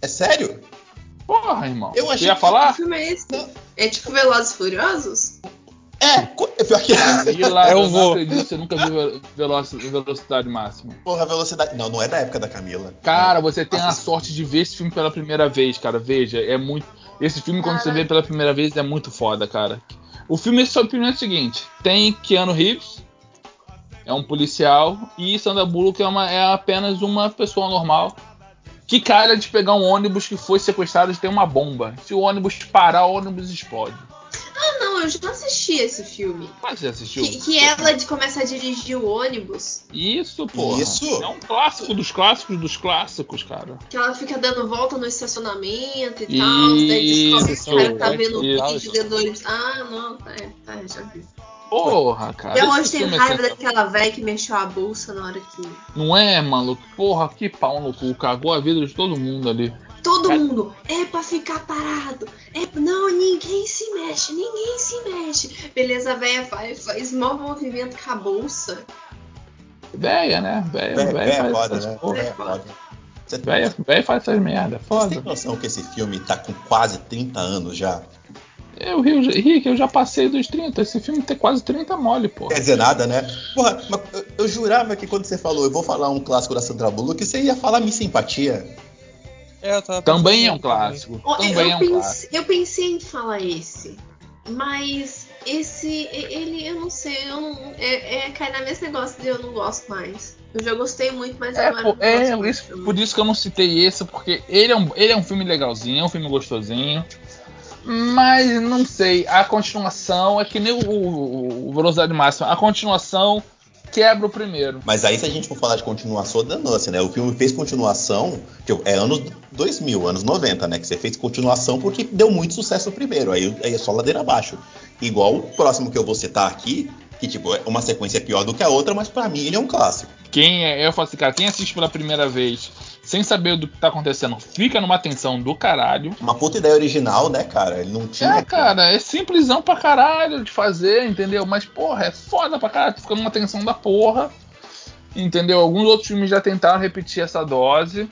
S2: É sério?
S1: Porra, irmão.
S2: Eu achei
S1: Você ia falar?
S3: Que filme é esse? É tipo Velozes e Furiosos?
S2: É, co- pior que.
S1: E lá,
S4: Eu
S1: eu
S4: vou.
S1: não acredito que você nunca viu Ve- Veloci- Velocidade Máxima.
S2: Porra, velocidade. Não, não é da época da Camila.
S1: Cara, você tem a
S2: Assista.
S1: sorte de ver esse filme pela primeira vez, cara. Veja, é muito. Esse filme, quando você vê pela primeira vez, é muito foda, cara. O filme é o seguinte: tem Keanu Reeves, é um policial, e Sandra Bullock é, uma, é apenas uma pessoa normal que calha de pegar um ônibus que foi sequestrado e tem uma bomba. Se o ônibus parar, o ônibus explode.
S3: Ah, não, eu já assisti esse filme.
S1: Mas você assistiu?
S3: Que, que ela de começa a dirigir o ônibus,
S1: Isso, porra.
S2: Isso?
S1: É um clássico dos clássicos dos clássicos, cara.
S3: que ela fica dando volta no estacionamento e
S1: Isso,
S3: tal, daí descobre que o cara tá vendo o
S1: isso.
S3: vendedor. Ah, não, tá, é, tá, já vi.
S1: Porra, cara.
S3: eu hoje tenho
S1: é
S3: raiva
S1: sensacional.
S3: daquela velha que mexeu a bolsa na hora que.
S1: Não é, maluco? Porra, que pau no cu. Cagou a vida de todo mundo ali.
S3: Todo mundo é pra ficar parado. É, não, ninguém se mexe, ninguém se mexe. Beleza, a velha faz, faz mau movimento com a bolsa.
S1: Véia, né? Véia,
S2: Véia,
S1: véia,
S2: véia é
S1: faz
S2: foda,
S1: essas
S2: né? Véia é foda. Você
S1: Véia, véia faz essas merda.
S2: Você
S1: Foda.
S2: tem noção que esse filme tá com quase 30 anos já?
S1: Eu, Rick, eu já passei dos 30. Esse filme tem quase 30 mole, porra.
S2: Quer dizer nada, né? Porra, mas eu, eu jurava que quando você falou, eu vou falar um clássico da Sandra Bullock, você ia falar Miss Simpatia.
S4: É,
S1: Também é um clássico.
S3: Ó,
S1: Também
S3: eu,
S1: é um
S3: pense-
S1: clássico.
S3: eu pensei em falar esse, mas esse, ele, eu não sei, eu não, é, é cai na mesmo negócio de eu não gosto mais. Eu já gostei muito, mas
S1: É,
S3: agora não
S1: é
S3: gosto
S1: isso-
S3: muito.
S1: por isso que eu não citei esse, porque ele é, um, ele é um filme legalzinho, é um filme gostosinho. Mas não sei, a continuação é que nem o, o, o Velocidade Máxima. A continuação quebra o primeiro.
S2: Mas aí, se a gente for falar de continuação, danou-se, né? O filme fez continuação, que é anos 2000, anos 90, né? Que você fez continuação porque deu muito sucesso o primeiro. Aí, aí é só ladeira abaixo. Igual o próximo que eu vou citar aqui, que, tipo, é uma sequência pior do que a outra, mas pra mim ele é um clássico.
S1: Quem é, eu falo assim, cara, quem assiste pela primeira vez sem saber do que tá acontecendo, fica numa tensão do caralho.
S2: Uma puta ideia original, né, cara? Ele não tinha.
S1: É, cara, é simplesão pra caralho de fazer, entendeu? Mas, porra, é foda pra caralho, fica numa tensão da porra. Entendeu? Alguns outros filmes já tentaram repetir essa dose.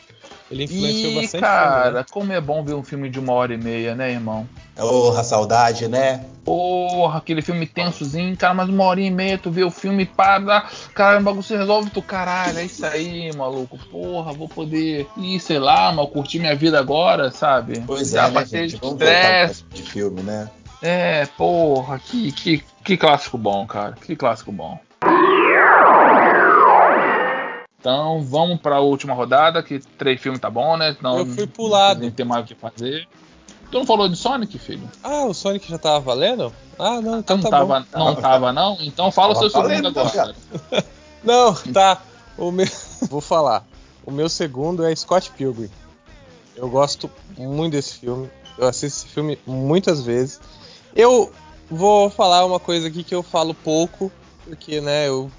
S4: Ele influenciou
S1: E,
S4: bastante.
S1: cara,
S4: filme, né?
S1: como é bom ver um filme de uma hora e meia, né, irmão?
S2: Porra, saudade, né?
S1: Porra, aquele filme tensozinho, cara, mais uma horinha e meia, tu vê o filme, para, cara, o bagulho se resolve, tu, caralho, é isso aí, maluco, porra, vou poder ir, sei lá, mal curtir minha vida agora, sabe?
S2: Pois
S1: Já
S2: é, né,
S1: passei
S2: gente?
S1: de
S2: Vamos voltar
S1: estresse.
S2: de filme, né?
S1: É, porra, que, que, que clássico bom, cara, que clássico bom. Então, vamos pra última rodada, que três filmes tá bom, né? Não,
S4: Eu fui pro lado.
S1: Não tem mais o que fazer. Tu não falou de Sonic, filho?
S4: Ah, o Sonic já tava valendo? Ah, não, então
S1: não,
S4: tá
S1: tava,
S4: bom.
S1: não tava, não? Então fala o seu segundo
S2: valendo,
S1: agora.
S2: tá,
S4: Não, tá. O meu... Vou falar. O meu segundo é Scott Pilgrim. Eu gosto muito desse filme. Eu assisto esse filme muitas vezes. Eu vou falar uma coisa aqui que eu falo pouco, porque, né, eu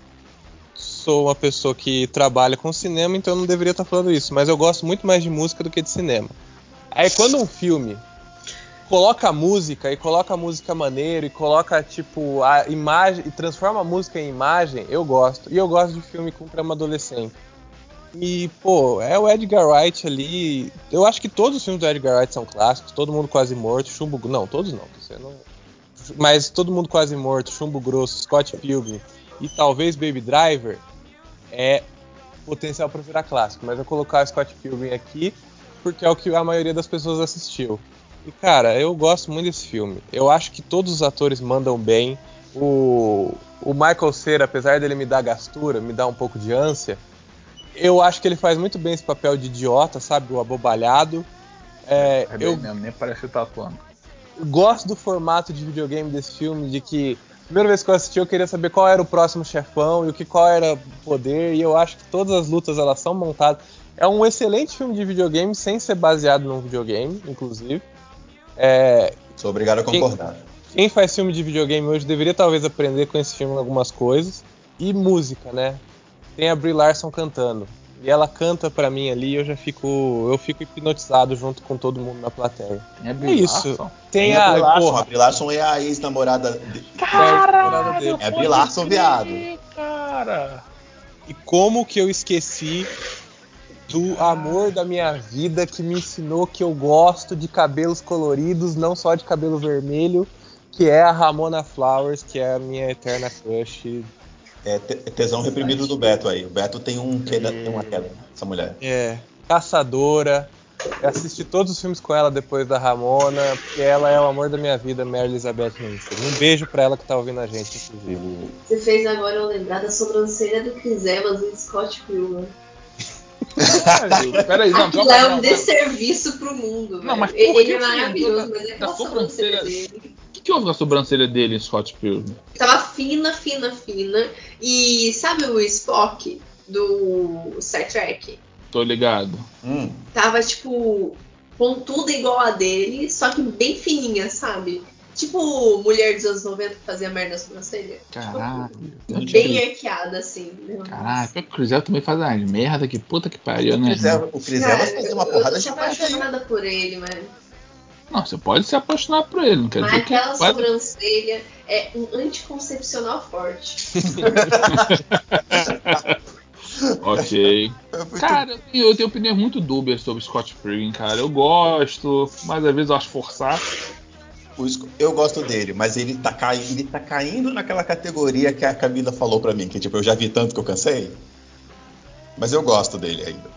S4: sou uma pessoa que trabalha com cinema, então eu não deveria estar falando isso. Mas eu gosto muito mais de música do que de cinema. Aí quando um filme coloca música e coloca música maneiro e coloca tipo a imagem e transforma a música em imagem, eu gosto. E eu gosto de filme com trama adolescente. E, pô, é o Edgar Wright ali. Eu acho que todos os filmes do Edgar Wright são clássicos. Todo mundo quase morto, chumbo. Não, todos não. Você não... Mas todo mundo quase morto, chumbo grosso, Scott Pilgrim e talvez Baby Driver é potencial para virar clássico. Mas eu colocar o Scott Pilgrim aqui porque é o que a maioria das pessoas assistiu. E cara, eu gosto muito desse filme. Eu acho que todos os atores mandam bem. O, o Michael Cera, apesar dele me dar gastura, me dar um pouco de ânsia, eu acho que ele faz muito bem esse papel de idiota, sabe? O abobalhado. É,
S1: É
S4: eu
S1: bem mesmo, nem parece que tá atuando.
S4: gosto do formato de videogame desse filme, de que primeira vez que eu assisti eu queria saber qual era o próximo chefão e o que qual era o poder, e eu acho que todas as lutas elas são montadas. É um excelente filme de videogame sem ser baseado num videogame, inclusive. É,
S2: Sou obrigado a
S4: Quem-
S2: concordar.
S4: quem faz filme de videogame hoje deveria talvez aprender com esse filme algumas coisas. E música, né? Tem a Brie Larson cantando. E ela canta pra mim ali e eu já fico. Eu fico hipnotizado junto com todo mundo na plateia.
S1: É,
S4: É isso.
S1: Larson?
S4: Tem
S2: a Brie
S4: a.
S2: Larson.
S4: Porra,
S2: A Brie Larson é a ex-namorada. de-
S4: Caralho, dele.
S2: É a Brie Larson, viado.
S1: Cara.
S4: E como que eu esqueci do amor da minha vida que me ensinou que eu gosto de cabelos coloridos, não só de cabelo vermelho, que é a Ramona Flowers, que é a minha eterna crush.
S2: É te- tesão reprimido do Beto aí. O Beto tem um queda, tem uma queda essa mulher.
S4: É, caçadora. Eu assisti todos os filmes com ela depois da Ramona, porque ela é o amor da minha vida, Mary Elizabeth Winstead. Um beijo pra ela que tá ouvindo a gente, inclusive.
S3: Você fez agora eu lembrar da sobrancelha do Chris Evans e Scott Pilgrim.
S1: Peraí, Peraí, não,
S3: Aquilo é um
S1: não.
S3: desserviço pro mundo.
S1: Não,
S3: velho.
S1: mas
S3: ele é maravilhoso, mas é
S1: da sobrancelha
S3: dele.
S1: O que, houve com a sobrancelha dele em Scott Pilgrim?
S3: Tava fina, fina, fina. E sabe o Spock do Star Trek?
S1: Tô ligado.
S2: Hum,
S3: Tava, tipo, pontuda igual a dele, só que bem fininha, sabe? Tipo mulher dos anos 90 que fazia merda na sobrancelha.
S1: Caralho.
S3: Tipo, bem arqueada, assim. né?
S1: Que o Chris Evans também faz umas merda, que puta que pariu,
S2: o
S1: né?
S2: O Evans fazia uma
S3: eu-
S2: porrada
S3: eu
S2: de merda aí.
S3: apaixonada por ele, velho.
S1: Não, você pode se apaixonar por ele, não quer
S3: Mas
S1: dizer que
S3: aquela
S1: vai-
S3: sobrancelha é um anticoncepcional forte.
S1: Ok.
S2: É muito-
S1: Cara, eu tenho- opiniões muito dúbias sobre Scott Pilgrim, cara. Eu gosto, mas às vezes eu acho forçar.
S2: eu gosto dele, mas ele tá, cai, ele tá caindo naquela categoria que a Camila falou pra mim, que tipo, eu já vi tanto que eu cansei. Mas eu gosto dele ainda.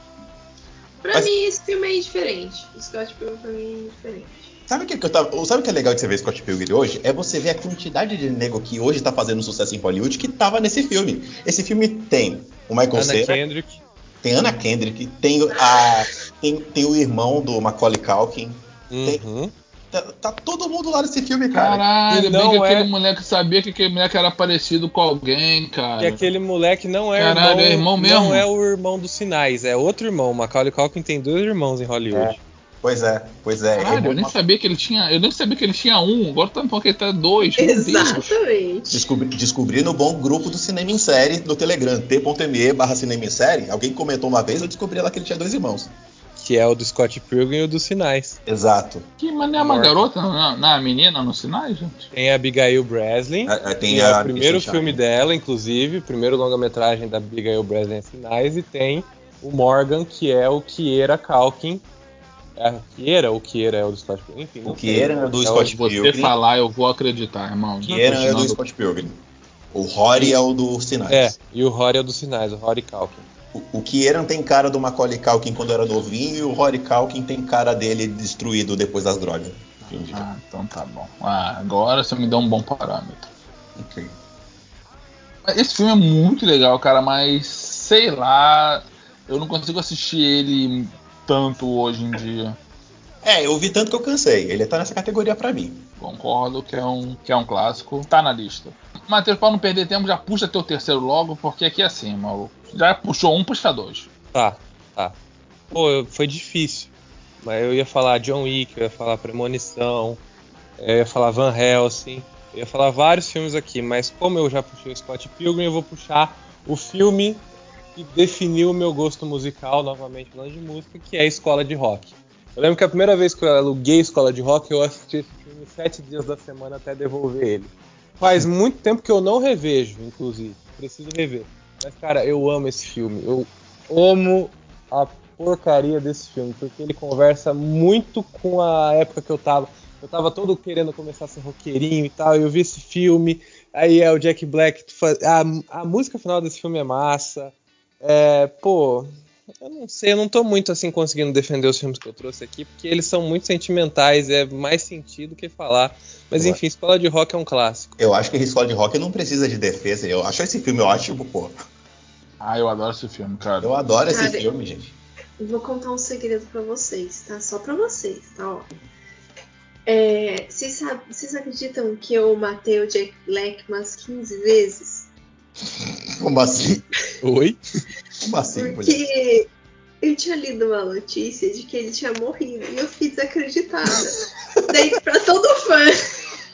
S3: Pra
S2: Mas-
S3: mim, esse filme é diferente. O Scott Pilgrim pra mim é diferente.
S2: Sabe o que, que eu tava. Sabe o que é legal de você ver Scott Pilgrim hoje? É você ver a quantidade de nego que hoje tá fazendo sucesso em Hollywood que tava nesse filme. Esse filme tem o Michael
S4: Anna
S2: Cera,
S4: Kendrick.
S2: tem Anna Kendrick, tem, a, tem, tem o irmão do Macaulay Culkin.
S4: Uhum.
S2: Tá, tá todo mundo lá nesse filme, cara.
S1: Caralho,
S4: E
S1: bem
S4: não
S1: que
S4: é-
S1: aquele moleque sabia que aquele moleque era parecido com alguém, cara.
S4: E aquele moleque não é
S1: Caralho,
S4: irmão,
S1: é irmão mesmo?
S4: não é o irmão dos sinais, é outro irmão. Macaulay Culkin tem dois irmãos em Hollywood.
S2: Pois é, pois é.
S1: Caralho, eu nem sabia que ele tinha. Eu nem sabia que ele tinha um. Agora tá falando que ele tá dois. Deus.
S3: Exatamente.
S2: Descobri, descobri no bom grupo do Cinema em Série no Telegram, t.me barra Cinema em Série. Alguém comentou uma vez, eu descobri lá que ele tinha dois irmãos.
S4: Que é o do Scott Pilgrim e o dos sinais.
S2: Exato.
S1: Que mas não é uma
S4: Morta.
S1: garota, não, não é uma menina nos sinais, gente?
S4: Tem a Abigail Breslin.
S2: É, é, Tem
S4: é o primeiro filme dela, inclusive, o primeiro longa-metragem da Abigail Breslin em Sinais, e tem o Morgan, que é o Kiera Culkin É Kiera ou Kiera é o do Scott Pilgrim? Enfim,
S2: O
S4: sei.
S2: Kieran é do
S4: É
S2: Scott
S1: Se você
S2: Pilgrim.
S1: falar, eu vou acreditar, irmão.
S2: O Kieran é do Scott Pilgrim. O Rory é o do Sinais.
S4: É, e o Rory é o dos sinais, o Rory Calkin.
S2: O, o Kieran tem cara do Macaulay Culkin quando era novinho e o Rory Culkin tem cara dele destruído depois das drogas. Entendi.
S1: Ah, então tá bom. Ah, agora você me deu um bom parâmetro.
S2: Ok.
S1: Esse filme é muito legal, cara, mas sei lá, eu não consigo assistir ele tanto hoje em dia.
S2: É, eu vi tanto que eu cansei. Ele tá nessa categoria pra mim.
S1: Concordo que é um, que é um clássico. Tá na lista. Matheus, pra não perder tempo, já puxa teu terceiro logo, porque aqui é assim, maluco. Já puxou um, puxa dois.
S4: Tá, tá. Pô, foi difícil. Mas eu ia falar John Wick, eu ia falar Premonição, eu ia falar Van Helsing, eu ia falar vários filmes aqui, mas como eu já puxei o Scott Pilgrim, eu vou puxar o filme que definiu o meu gosto musical, novamente falando de música, que é Escola de Rock. Eu lembro que a primeira vez que eu aluguei Escola de Rock, eu assisti esse filme sete dias da semana até devolver ele. Faz muito tempo que eu não revejo, inclusive. Preciso rever. Mas, cara, eu amo esse filme. Eu amo a porcaria desse filme, porque ele conversa muito com a época que eu tava. Eu tava todo querendo começar a ser roqueirinho e tal, e eu vi esse filme, aí é o Jack Black. A, a música final desse filme é massa. É, pô, eu não sei, eu não tô muito assim conseguindo defender os filmes que eu trouxe aqui, porque eles são muito sentimentais, é mais sentido que falar. Mas enfim, Escola de Rock é um clássico.
S2: Eu acho que Escola de Rock não precisa de defesa. Eu acho esse filme ótimo, pô.
S1: Ah, eu adoro esse filme, cara.
S2: Eu adoro esse
S3: Cara,
S2: filme, gente.
S3: Vou contar um segredo pra vocês, tá? Só pra vocês, tá? Ó. É, vocês, vocês acreditam que eu matei o Jack Black umas 15 vezes?
S2: Como assim?
S4: Oi?
S2: Como assim, mulher?
S3: Porque eu tinha lido uma notícia de que ele tinha morrido e eu fiquei desacreditada. Daí, pra todo fã,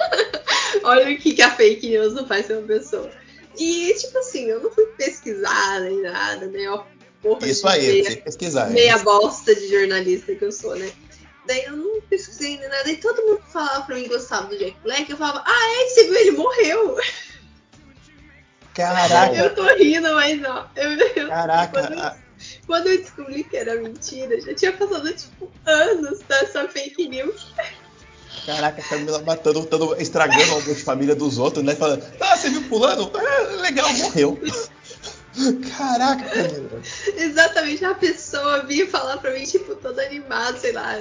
S3: olha o que, que a fake news não faz com uma pessoa. E, tipo assim, eu não fui pesquisar nem nada, né? Ó, porra
S2: Isso aí,
S3: meia-
S2: pesquisar.
S3: meia bosta de jornalista que eu sou, né? Daí eu não pesquisei nem nada. E todo mundo falava pra mim que gostava do Jack Black. Eu falava, ah, é, você viu, ele morreu.
S2: Caraca,
S3: Eu tô rindo, mas ó. Eu, eu-
S2: caraca.
S3: quando,
S2: a-
S3: quando eu descobri que era mentira, já tinha passado, tipo, anos dessa fake news.
S2: Caraca, a Camila matando, tando, estragando o almoço de família dos outros, né? Falando, ah, você viu pulando? É, legal, morreu. Caraca, Camila.
S3: Exatamente, a pessoa vinha falar pra mim, tipo, toda animada, sei lá,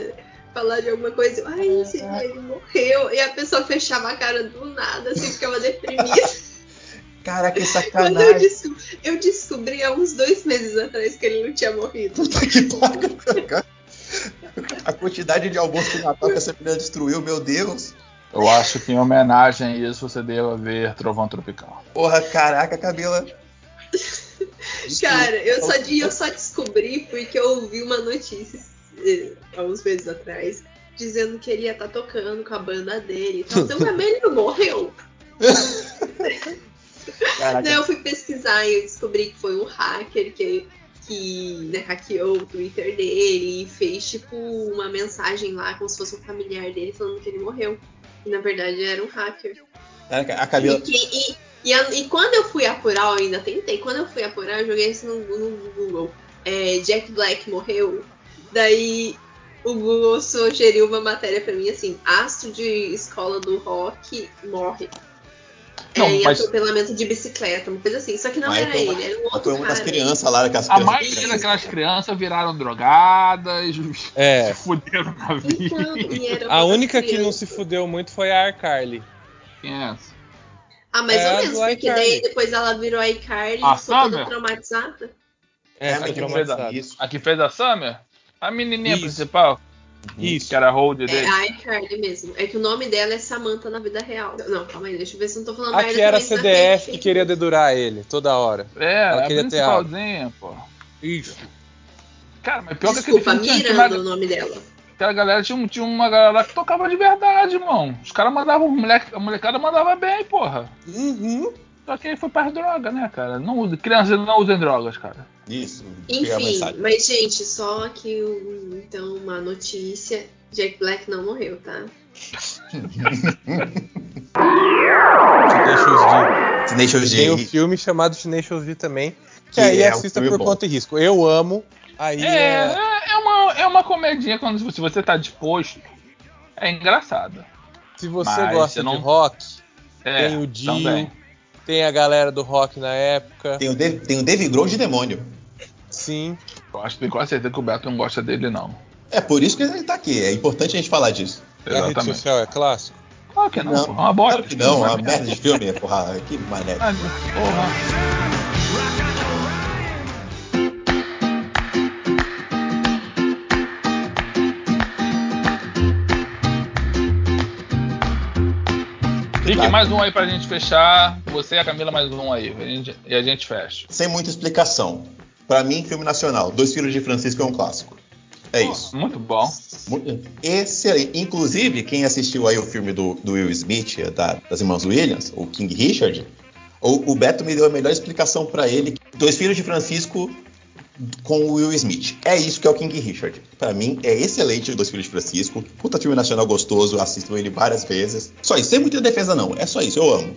S3: falar de alguma coisa. Ai, esse dia ele morreu. E a pessoa fechava a cara do nada, assim, ficava deprimida.
S2: Caraca, que
S3: Quando eu,
S2: sacanagem.
S3: desco- eu descobri há uns dois meses atrás que ele não tinha morrido.
S2: Puta que pariu. A quantidade de almoço de Natal que essa menina destruiu, meu Deus.
S1: Eu acho que em homenagem a isso você deva ver Trovão Tropical.
S2: Porra, caraca, Camila.
S3: Cara, eu só, eu só descobri porque eu ouvi uma notícia eh, há uns meses atrás dizendo que ele ia estar tocando com a banda dele. Então, então ele não morreu.
S2: Caraca,
S3: Daí eu fui pesquisar e eu descobri que foi um hacker que, que né, hackeou o Twitter dele e fez tipo uma mensagem lá como se fosse um familiar dele falando que ele morreu. E na verdade era um hacker.
S2: caraca, a
S3: E,
S2: Camila.
S3: e- e a- e quando eu fui apurar, eu ainda tentei, quando eu fui apurar, eu joguei isso no, no Google. É, Jack Black morreu. Daí o Google sugeriu uma matéria pra mim assim: astro de escola do rock morre.
S1: Não,
S3: é,
S1: mas-
S3: atropelamento de bicicleta, uma coisa assim. Só que não
S2: Mas
S3: era ele, era um outro
S2: foi uma das
S3: cara.
S2: crianças lá, que as
S1: A
S2: crianças.
S1: maioria daquelas crianças viraram drogadas,
S4: É.
S1: se fuderam na vida.
S3: Então, e era
S4: A única que não
S3: crianças.
S4: se fudeu muito foi a Arcarly.
S1: Quem é essa?
S3: Ah, mais
S4: É
S3: ou
S4: a
S3: menos, porque daí depois ela virou a iCarly
S1: A
S3: e ficou toda traumatizada.
S4: É,
S2: É,
S4: foi
S2: mas que
S4: traumatizada.
S2: isso.
S1: A que fez a Summer? A menininha
S4: Isso.
S1: principal?
S4: Isso.
S1: Que era a hold
S3: É
S1: dele?
S3: a iCarly mesmo. É que o nome dela é Samantha na vida real. Não, calma aí, deixa eu ver se eu não tô falando
S4: A
S3: merda
S4: que era
S3: da
S4: CDF que queria dedurar ele toda hora.
S1: É,
S4: Ela
S1: a
S4: queria ter
S1: principalzinha, pô.
S4: Isso.
S1: Cara, mas pior que aquele
S3: Desculpa,
S1: filme tinha, tinha
S3: Miranda
S1: uma,
S3: o nome dela.
S1: aquela galera tinha, um- tinha uma galera lá que tocava de verdade, irmão. Os caras mandavam, a molecada mandava bem, porra.
S4: Uhum.
S1: Só que aí foi para droga, né, cara? Não use, crianças não usem drogas, cara.
S2: Isso.
S3: Enfim, mas gente, só aqui então uma notícia. Jack Black não morreu, tá?
S4: Tenacious D. Tem um filme chamado Tenacious D também, que,
S2: Que
S4: aí
S2: é
S4: assista por
S2: bom.
S4: conta e risco. Eu amo, aí
S1: É,
S4: é...
S1: é, é uma, é uma comedinha quando se você tá disposto. É engraçada.
S4: Se você
S1: Mas
S4: gosta
S1: não-
S4: de rock,
S1: É,
S4: tem o Dio,
S1: também.
S4: Tem a galera do rock na época.
S2: Tem o, Dave, tem o Dave Grohl de demônio.
S4: Sim.
S1: Eu acho que tenho quase certeza que o Beto não gosta dele, não.
S2: É por isso que ele tá aqui. É importante a gente falar disso.
S4: E a rede
S1: Exatamente.
S4: social é clássico?
S1: Claro que não,
S2: Não,
S1: é uma bosta.
S2: Claro que não, é uma merda de filme, porra. Que mané.
S1: Porra. Rick, mais um aí pra gente fechar. Você e a Camila mais um aí. E a gente fecha.
S2: Sem muita explicação. Pra mim, filme nacional. Dois Filhos de Francisco é um clássico. É isso.
S1: Muito bom.
S2: Esse, inclusive, quem assistiu aí o filme do, do Will Smith, da- das irmãs Williams, o King Richard, o, o Beto me deu a melhor explicação pra ele. Dois Filhos de Francisco com o Will Smith. É isso que é o King Richard. Pra mim, é excelente o Dois Filhos de Francisco. Puta filme nacional gostoso, assisto ele várias vezes. Só isso, sem muita defesa não. É só isso, eu amo.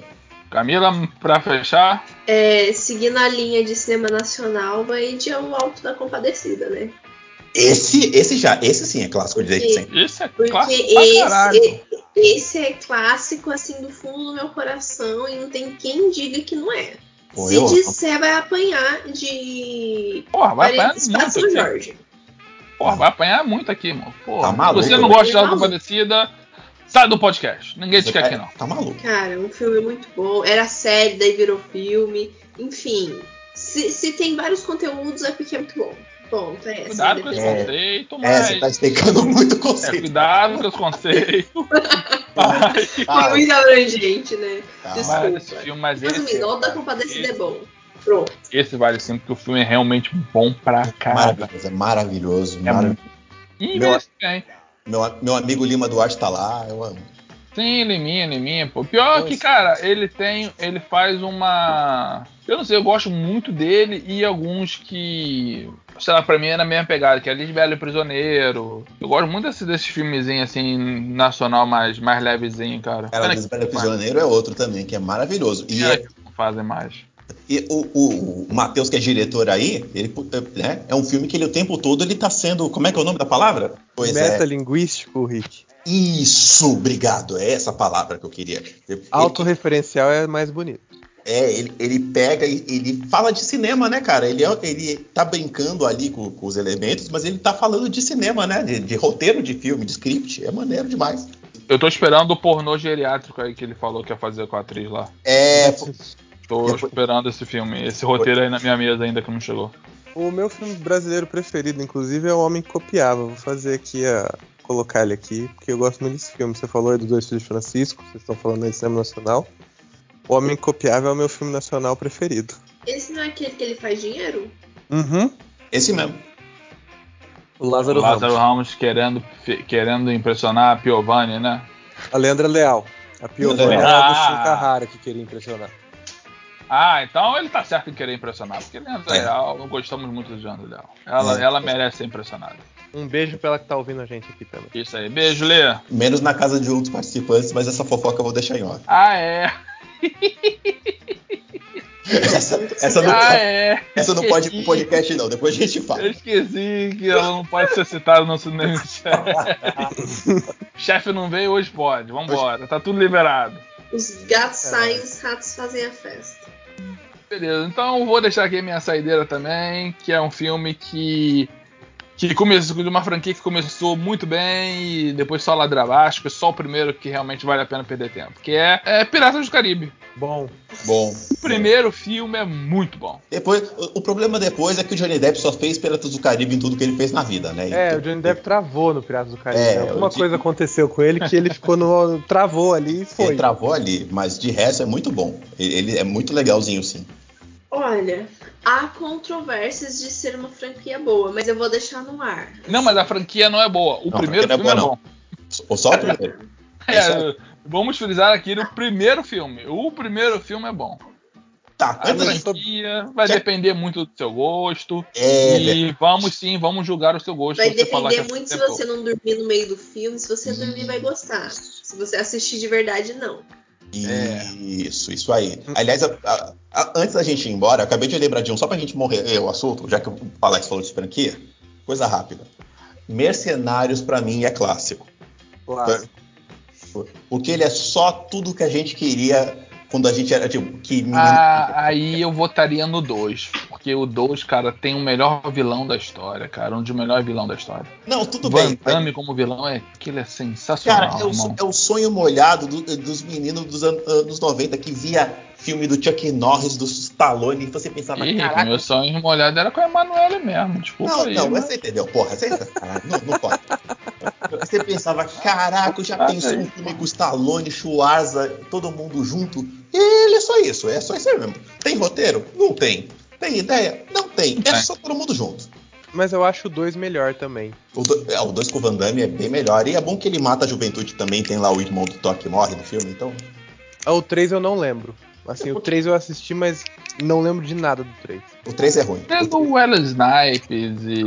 S1: Camila, pra fechar.
S3: É, seguindo a linha de cinema nacional, vai de O Alto da Compadecida, né?
S2: Esse, esse já, esse sim é clássico de
S3: Porque-
S2: 100%.
S1: Isso é
S3: Porque
S1: clássico caralho.
S3: esse, esse é clássico, assim, do fundo do meu coração e não tem quem diga que não é.
S2: Pô,
S3: Se
S2: eu
S3: disser, vai apanhar de
S1: Porra, vai apanhar muito
S3: São
S1: aqui.
S3: Jorge.
S1: Porra, vai apanhar muito aqui, mano. Porra,
S2: Tá maluco,
S1: você não
S2: né?
S1: gosta de
S3: Tá
S1: Alta
S3: maluco.
S1: Compadecida, sai do podcast. Ninguém te quer
S2: tá,
S1: aqui, não.
S2: tá maluco.
S3: Cara, um filme muito bom. Era série, daí virou filme. Enfim, se, se tem vários conteúdos é porque é muito bom. Ponto, é.
S1: Cuidado com esse
S3: É.
S1: conceito,
S2: É,
S1: mas...
S2: você tá explicando muito
S1: É,
S2: conceito.
S1: cuidado com os conceitos.
S2: Ah,
S3: muito abrangente, né?
S2: tá.
S3: Desculpa.
S1: mas esse filme, mas esse,
S3: Resumindo, O Alto da Compadecida é bom. Pronto.
S1: esse vale sim, porque o filme é realmente bom pra caralho.
S2: Maravilhoso, é maravilhoso.
S1: É
S2: maravilhoso.
S1: E
S2: Meu-
S1: esse.
S2: Meu, meu amigo Lima Duarte tá lá, eu amo.
S1: Sim, Liminha, Liminha, pô. Pior que, cara, ele tem. Ele faz uma. Eu não sei, eu gosto muito dele e alguns que. Sei lá, pra mim é na mesma pegada, que é Lisbelo e Prisioneiro. Eu gosto muito desse, desse filmezinho assim, nacional mais, mais levezinho, cara.
S2: Cara,
S1: que-
S2: Prisioneiro é outro também, que é maravilhoso. E, é-
S1: que não fazem mais.
S2: e o, o, o Matheus, que é diretor aí, ele, né, é um filme que ele o tempo todo ele tá sendo. Como é que é o nome da palavra? Pois é.
S4: Metalinguístico, Rick.
S2: Isso, obrigado. É essa palavra que eu queria.
S4: Autorreferencial é mais bonito.
S2: É, ele, ele pega e ele fala de cinema, né, cara? Ele, é- ele tá brincando ali com, com os elementos, mas ele tá falando de cinema, né? De, de roteiro de filme, de script. É maneiro demais.
S1: Eu tô esperando o pornô geriátrico aí que ele falou que ia fazer com a atriz lá.
S2: É.
S1: Tô
S2: Depois-
S1: esperando esse filme, esse roteiro aí na minha mesa ainda que não chegou.
S4: O meu filme brasileiro preferido, inclusive, é O Homem que Copiava. Vou fazer aqui a. colocar ele aqui, porque eu gosto muito desse filme. Você falou aí dos dois filhos de Francisco, vocês estão falando aí de cinema nacional. O Homem Copiava é o meu filme nacional preferido.
S3: Esse não é aquele que ele faz dinheiro?
S4: Uhum.
S2: Esse mesmo.
S4: O Lázaro,
S1: Lázaro
S4: Ramos.
S1: Ramos querendo, querendo impressionar a Piovani, né?
S4: A Leandra Leal. A Piovani
S2: Leal.
S4: era a
S1: Ah.
S4: Agostinho Carrara que queria impressionar.
S1: Ah, então ele tá certo em querer impressionar, porque Leandro
S2: É.
S1: Leal, gostamos muito de Leandro Leal. Ela,
S2: É.
S1: ela merece ser impressionada.
S4: Um beijo pra ela que tá ouvindo a gente aqui também.
S1: Isso aí. Beijo, Lê.
S2: Menos na casa de outros participantes, mas essa fofoca eu vou deixar em off.
S1: Ah, é.
S2: Essa, essa não,
S1: Ah,
S2: pode,
S1: é.
S2: essa não pode ir pro podcast, não. Depois a gente
S1: Eu
S2: fala.
S1: esqueci que ela não pode ser citada no cinema. Chefe não veio, hoje pode. Vambora. Tá tudo liberado.
S3: Os gatos saem, os ratos fazem a festa.
S1: Beleza, então vou deixar aqui a minha saideira também, que é um filme que que começou de uma franquia que começou muito bem e depois só ladra abaixo, que é só o primeiro que realmente vale a pena perder tempo, que é, é Piratas do Caribe.
S4: Bom,
S2: Bom.
S1: O primeiro filme é muito bom.
S2: Depois, o, o problema depois é que o Johnny Depp só fez Piratas do Caribe em tudo que ele fez na vida, né?
S4: é, o Johnny Depp travou no Piratas do Caribe.
S2: É,
S4: né? Alguma coisa aconteceu com ele que ele ficou no. travou ali e
S2: Ele
S4: foi.
S2: travou ali, mas de resto é muito bom. Ele, ele é muito legalzinho, sim.
S3: Olha, há controvérsias de ser uma franquia boa, mas eu vou deixar no ar.
S1: Não, mas a franquia não é boa. O
S2: Não, a
S1: primeiro
S2: franquia não é
S1: filme é,
S2: boa,
S1: bom.
S2: Ou só o primeiro.
S1: É,
S2: Isso
S1: vamos frisar aqui no primeiro filme. O primeiro filme é bom.
S2: Tá,
S1: A franquia vai
S2: Já-
S1: depender muito do seu gosto.
S2: É,
S1: e vamos sim, vamos julgar o seu gosto.
S3: Vai depender
S1: é
S3: muito se você não dormir no meio do filme. Se você dormir, vai gostar. Se você assistir de verdade, não.
S1: É.
S2: Isso, isso aí. Aliás, a- a- a- antes da gente ir embora, acabei de lembrar de um, só pra gente morrer é, o assunto, já que o Alex falou de franquia, coisa rápida. Mercenários pra mim é clássico.
S6: Clássico.
S2: Porque ele é só tudo que a gente queria quando a gente era, tipo, que menino.
S1: Ah, aí eu votaria no 2. Porque o 2, cara, tem o melhor vilão da história, cara. Um dos melhores vilões da história.
S2: Não, tudo
S1: Van
S2: bem.
S1: Damme como vilão é aquilo é sensacional,
S2: Cara, é o, é o sonho molhado do- dos meninos dos an- anos 90 que via filme do Chuck Norris, do Stallone, e você pensava,
S1: Ih,
S2: caraca.
S1: meu sonho molhado era com a Emanuele mesmo. Desculpa
S2: Não,
S1: aí.
S2: não, mas você entendeu, porra. Você, caralho, não, não pode. Você pensava, caraca, eu já
S1: Ah,
S2: pensou um filme com Stallone, Schwarza, todo mundo junto? E ele é só isso, é só isso aí mesmo. Tem roteiro? Não tem. Tem ideia? Não tem. É
S1: É.
S2: só todo mundo junto.
S4: Mas eu acho o 2 melhor também.
S2: O 2 é, o dois com o Van Damme é bem melhor. E é bom que ele mata a juventude também. Tem lá o irmão do Thor que morre no filme, então.
S4: Ah, o 3 eu não lembro. Assim, o 3 eu assisti, mas não lembro de nada do 3.
S2: O 3 é ruim.
S1: É do Wesley Snipes e.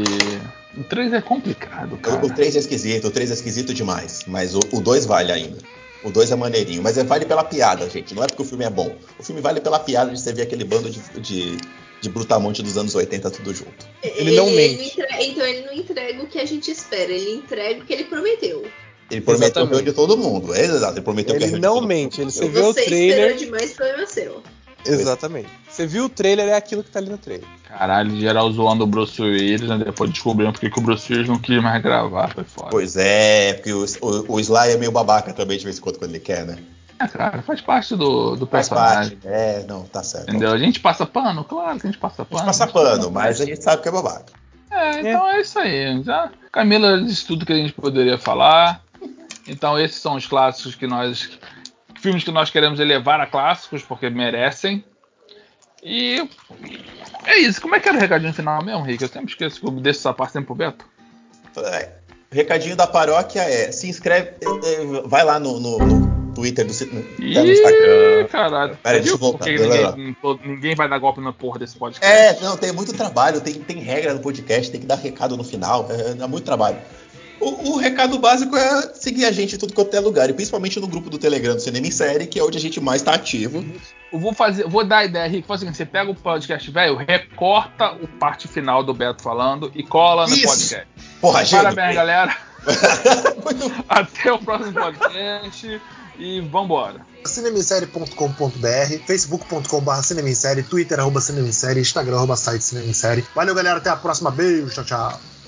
S1: O 3 é complicado, cara.
S2: O 3 é esquisito, o 3 é esquisito demais. Mas o 2 vale ainda. O 2 é maneirinho. Mas é, vale pela piada, gente. Não é porque o filme é bom. O filme vale pela piada de você ver aquele bando de, de, de brutamonte dos anos 80 tudo junto.
S4: Ele não mente.
S3: entre- Então ele não entrega o que a gente espera, ele entrega o que ele prometeu.
S2: Ele prometeu
S4: Exatamente.
S2: reunir todo mundo. É exato, ele prometeu que ia
S4: Ele
S2: reunir
S4: não
S2: todo
S4: mente,
S2: mundo.
S4: ele- Você vê o
S3: Você
S4: trailer-
S3: esperou demais, problema seu.
S4: Exatamente. Você viu o trailer, é aquilo que tá ali no trailer.
S1: Caralho, geral zoando o Bruce Willis, né? Depois descobrindo porque que o Bruce Willis não quis mais gravar, foi foda.
S2: Pois é, porque o, o, o Sly é meio babaca também de vez em quando quando ele quer, né?
S1: É, cara, faz parte do, do
S2: Faz
S1: personagem.
S2: parte. É, não, tá certo.
S1: Entendeu? A gente passa pano? Claro que a gente passa
S2: A
S1: pano.
S2: gente passa pano, mas a gente sabe que é babaca.
S1: É, então é, isso aí. Já, Camila disse tudo que a gente poderia falar. Então esses são os clássicos que nós. Filmes que nós queremos elevar a clássicos, porque merecem. E é isso. Como é que era o recadinho final mesmo, Rick? Eu sempre esqueço que eu deixo essa parte sempre pro Beto.
S2: É, o recadinho da paróquia é: se inscreve, é, é, vai lá no, no- no Twitter do no, tá no
S1: Ih,
S2: Instagram.
S1: caralho.
S2: Peraí, deixa eu voltar.
S1: Ninguém, ninguém vai dar golpe na porra desse podcast.
S2: É, não, tem muito trabalho, tem, tem regra no podcast, tem que dar recado no final, é, dá muito trabalho. O, o recado básico é seguir a gente em tudo quanto é lugar, e principalmente no grupo do Telegram do Cinema em Série, que é onde a gente mais tá ativo.
S1: Eu vou fazer, vou dar a ideia, Rick. Faz o seguinte: você pega o podcast velho, recorta o parte final do Beto falando e cola no
S2: Isso.
S1: podcast.
S2: Porra, gente.
S1: Parabéns, galera. Até o próximo podcast e vambora.
S6: cinemissérie.com.br, facebook.com.br cinemissérie, twitter arroba cinemissérie, instagram arroba site cinemissérie. Valeu, galera. Até a próxima. Beijo. Tchau, tchau.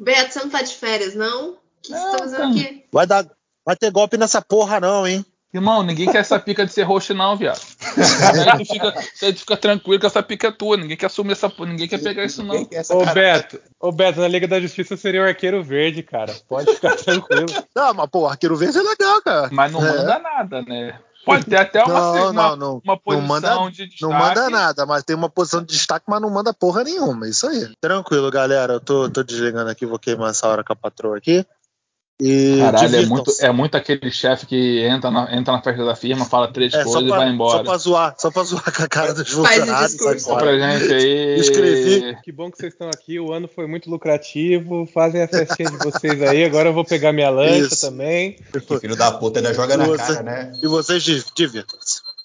S3: Beto, você não tá de férias, não? O que você tá fazendo
S1: Não,
S3: aqui?
S7: Vai dar. Vai ter golpe nessa porra, não, hein?
S1: Irmão, ninguém quer essa pica de ser host, não, viado. aí, tu fica, aí tu fica tranquilo que essa pica é tua. Ninguém quer assumir essa porra, ninguém quer pegar isso, não.
S4: Ô
S2: cara-
S4: Beto, ô Beto, na Liga da Justiça seria o Arqueiro Verde, cara. Pode ficar tranquilo.
S7: Não, mas, pô, arqueiro verde é legal, cara.
S1: Mas não
S7: É.
S1: manda nada, né? Pode ter até uma,
S7: Não,
S1: uma,
S7: não, não.
S1: uma
S7: Não
S1: posição
S7: manda-
S1: de destaque.
S7: Não manda nada, mas tem uma posição de destaque, mas não manda porra nenhuma. Isso aí. Tranquilo, galera. Eu tô, tô desligando aqui, vou queimar essa hora com a patroa aqui. E
S1: Caralho, é muito, é muito aquele chefe que entra na, entra na festa da firma, fala três
S7: É, só
S1: coisas e
S7: pra,
S1: vai
S7: só
S1: embora.
S7: pra zoar, só pra zoar com a cara dos funcionários.
S1: Só pra gente aí.
S7: Escrevi.
S4: Que bom que vocês estão aqui, o ano foi muito lucrativo. Fazem a festinha de vocês aí, agora eu vou pegar minha lancha
S7: Isso.
S4: também.
S2: Filho da puta ainda joga na
S7: Você-
S2: cara, né?
S7: E vocês di- divirtam-se.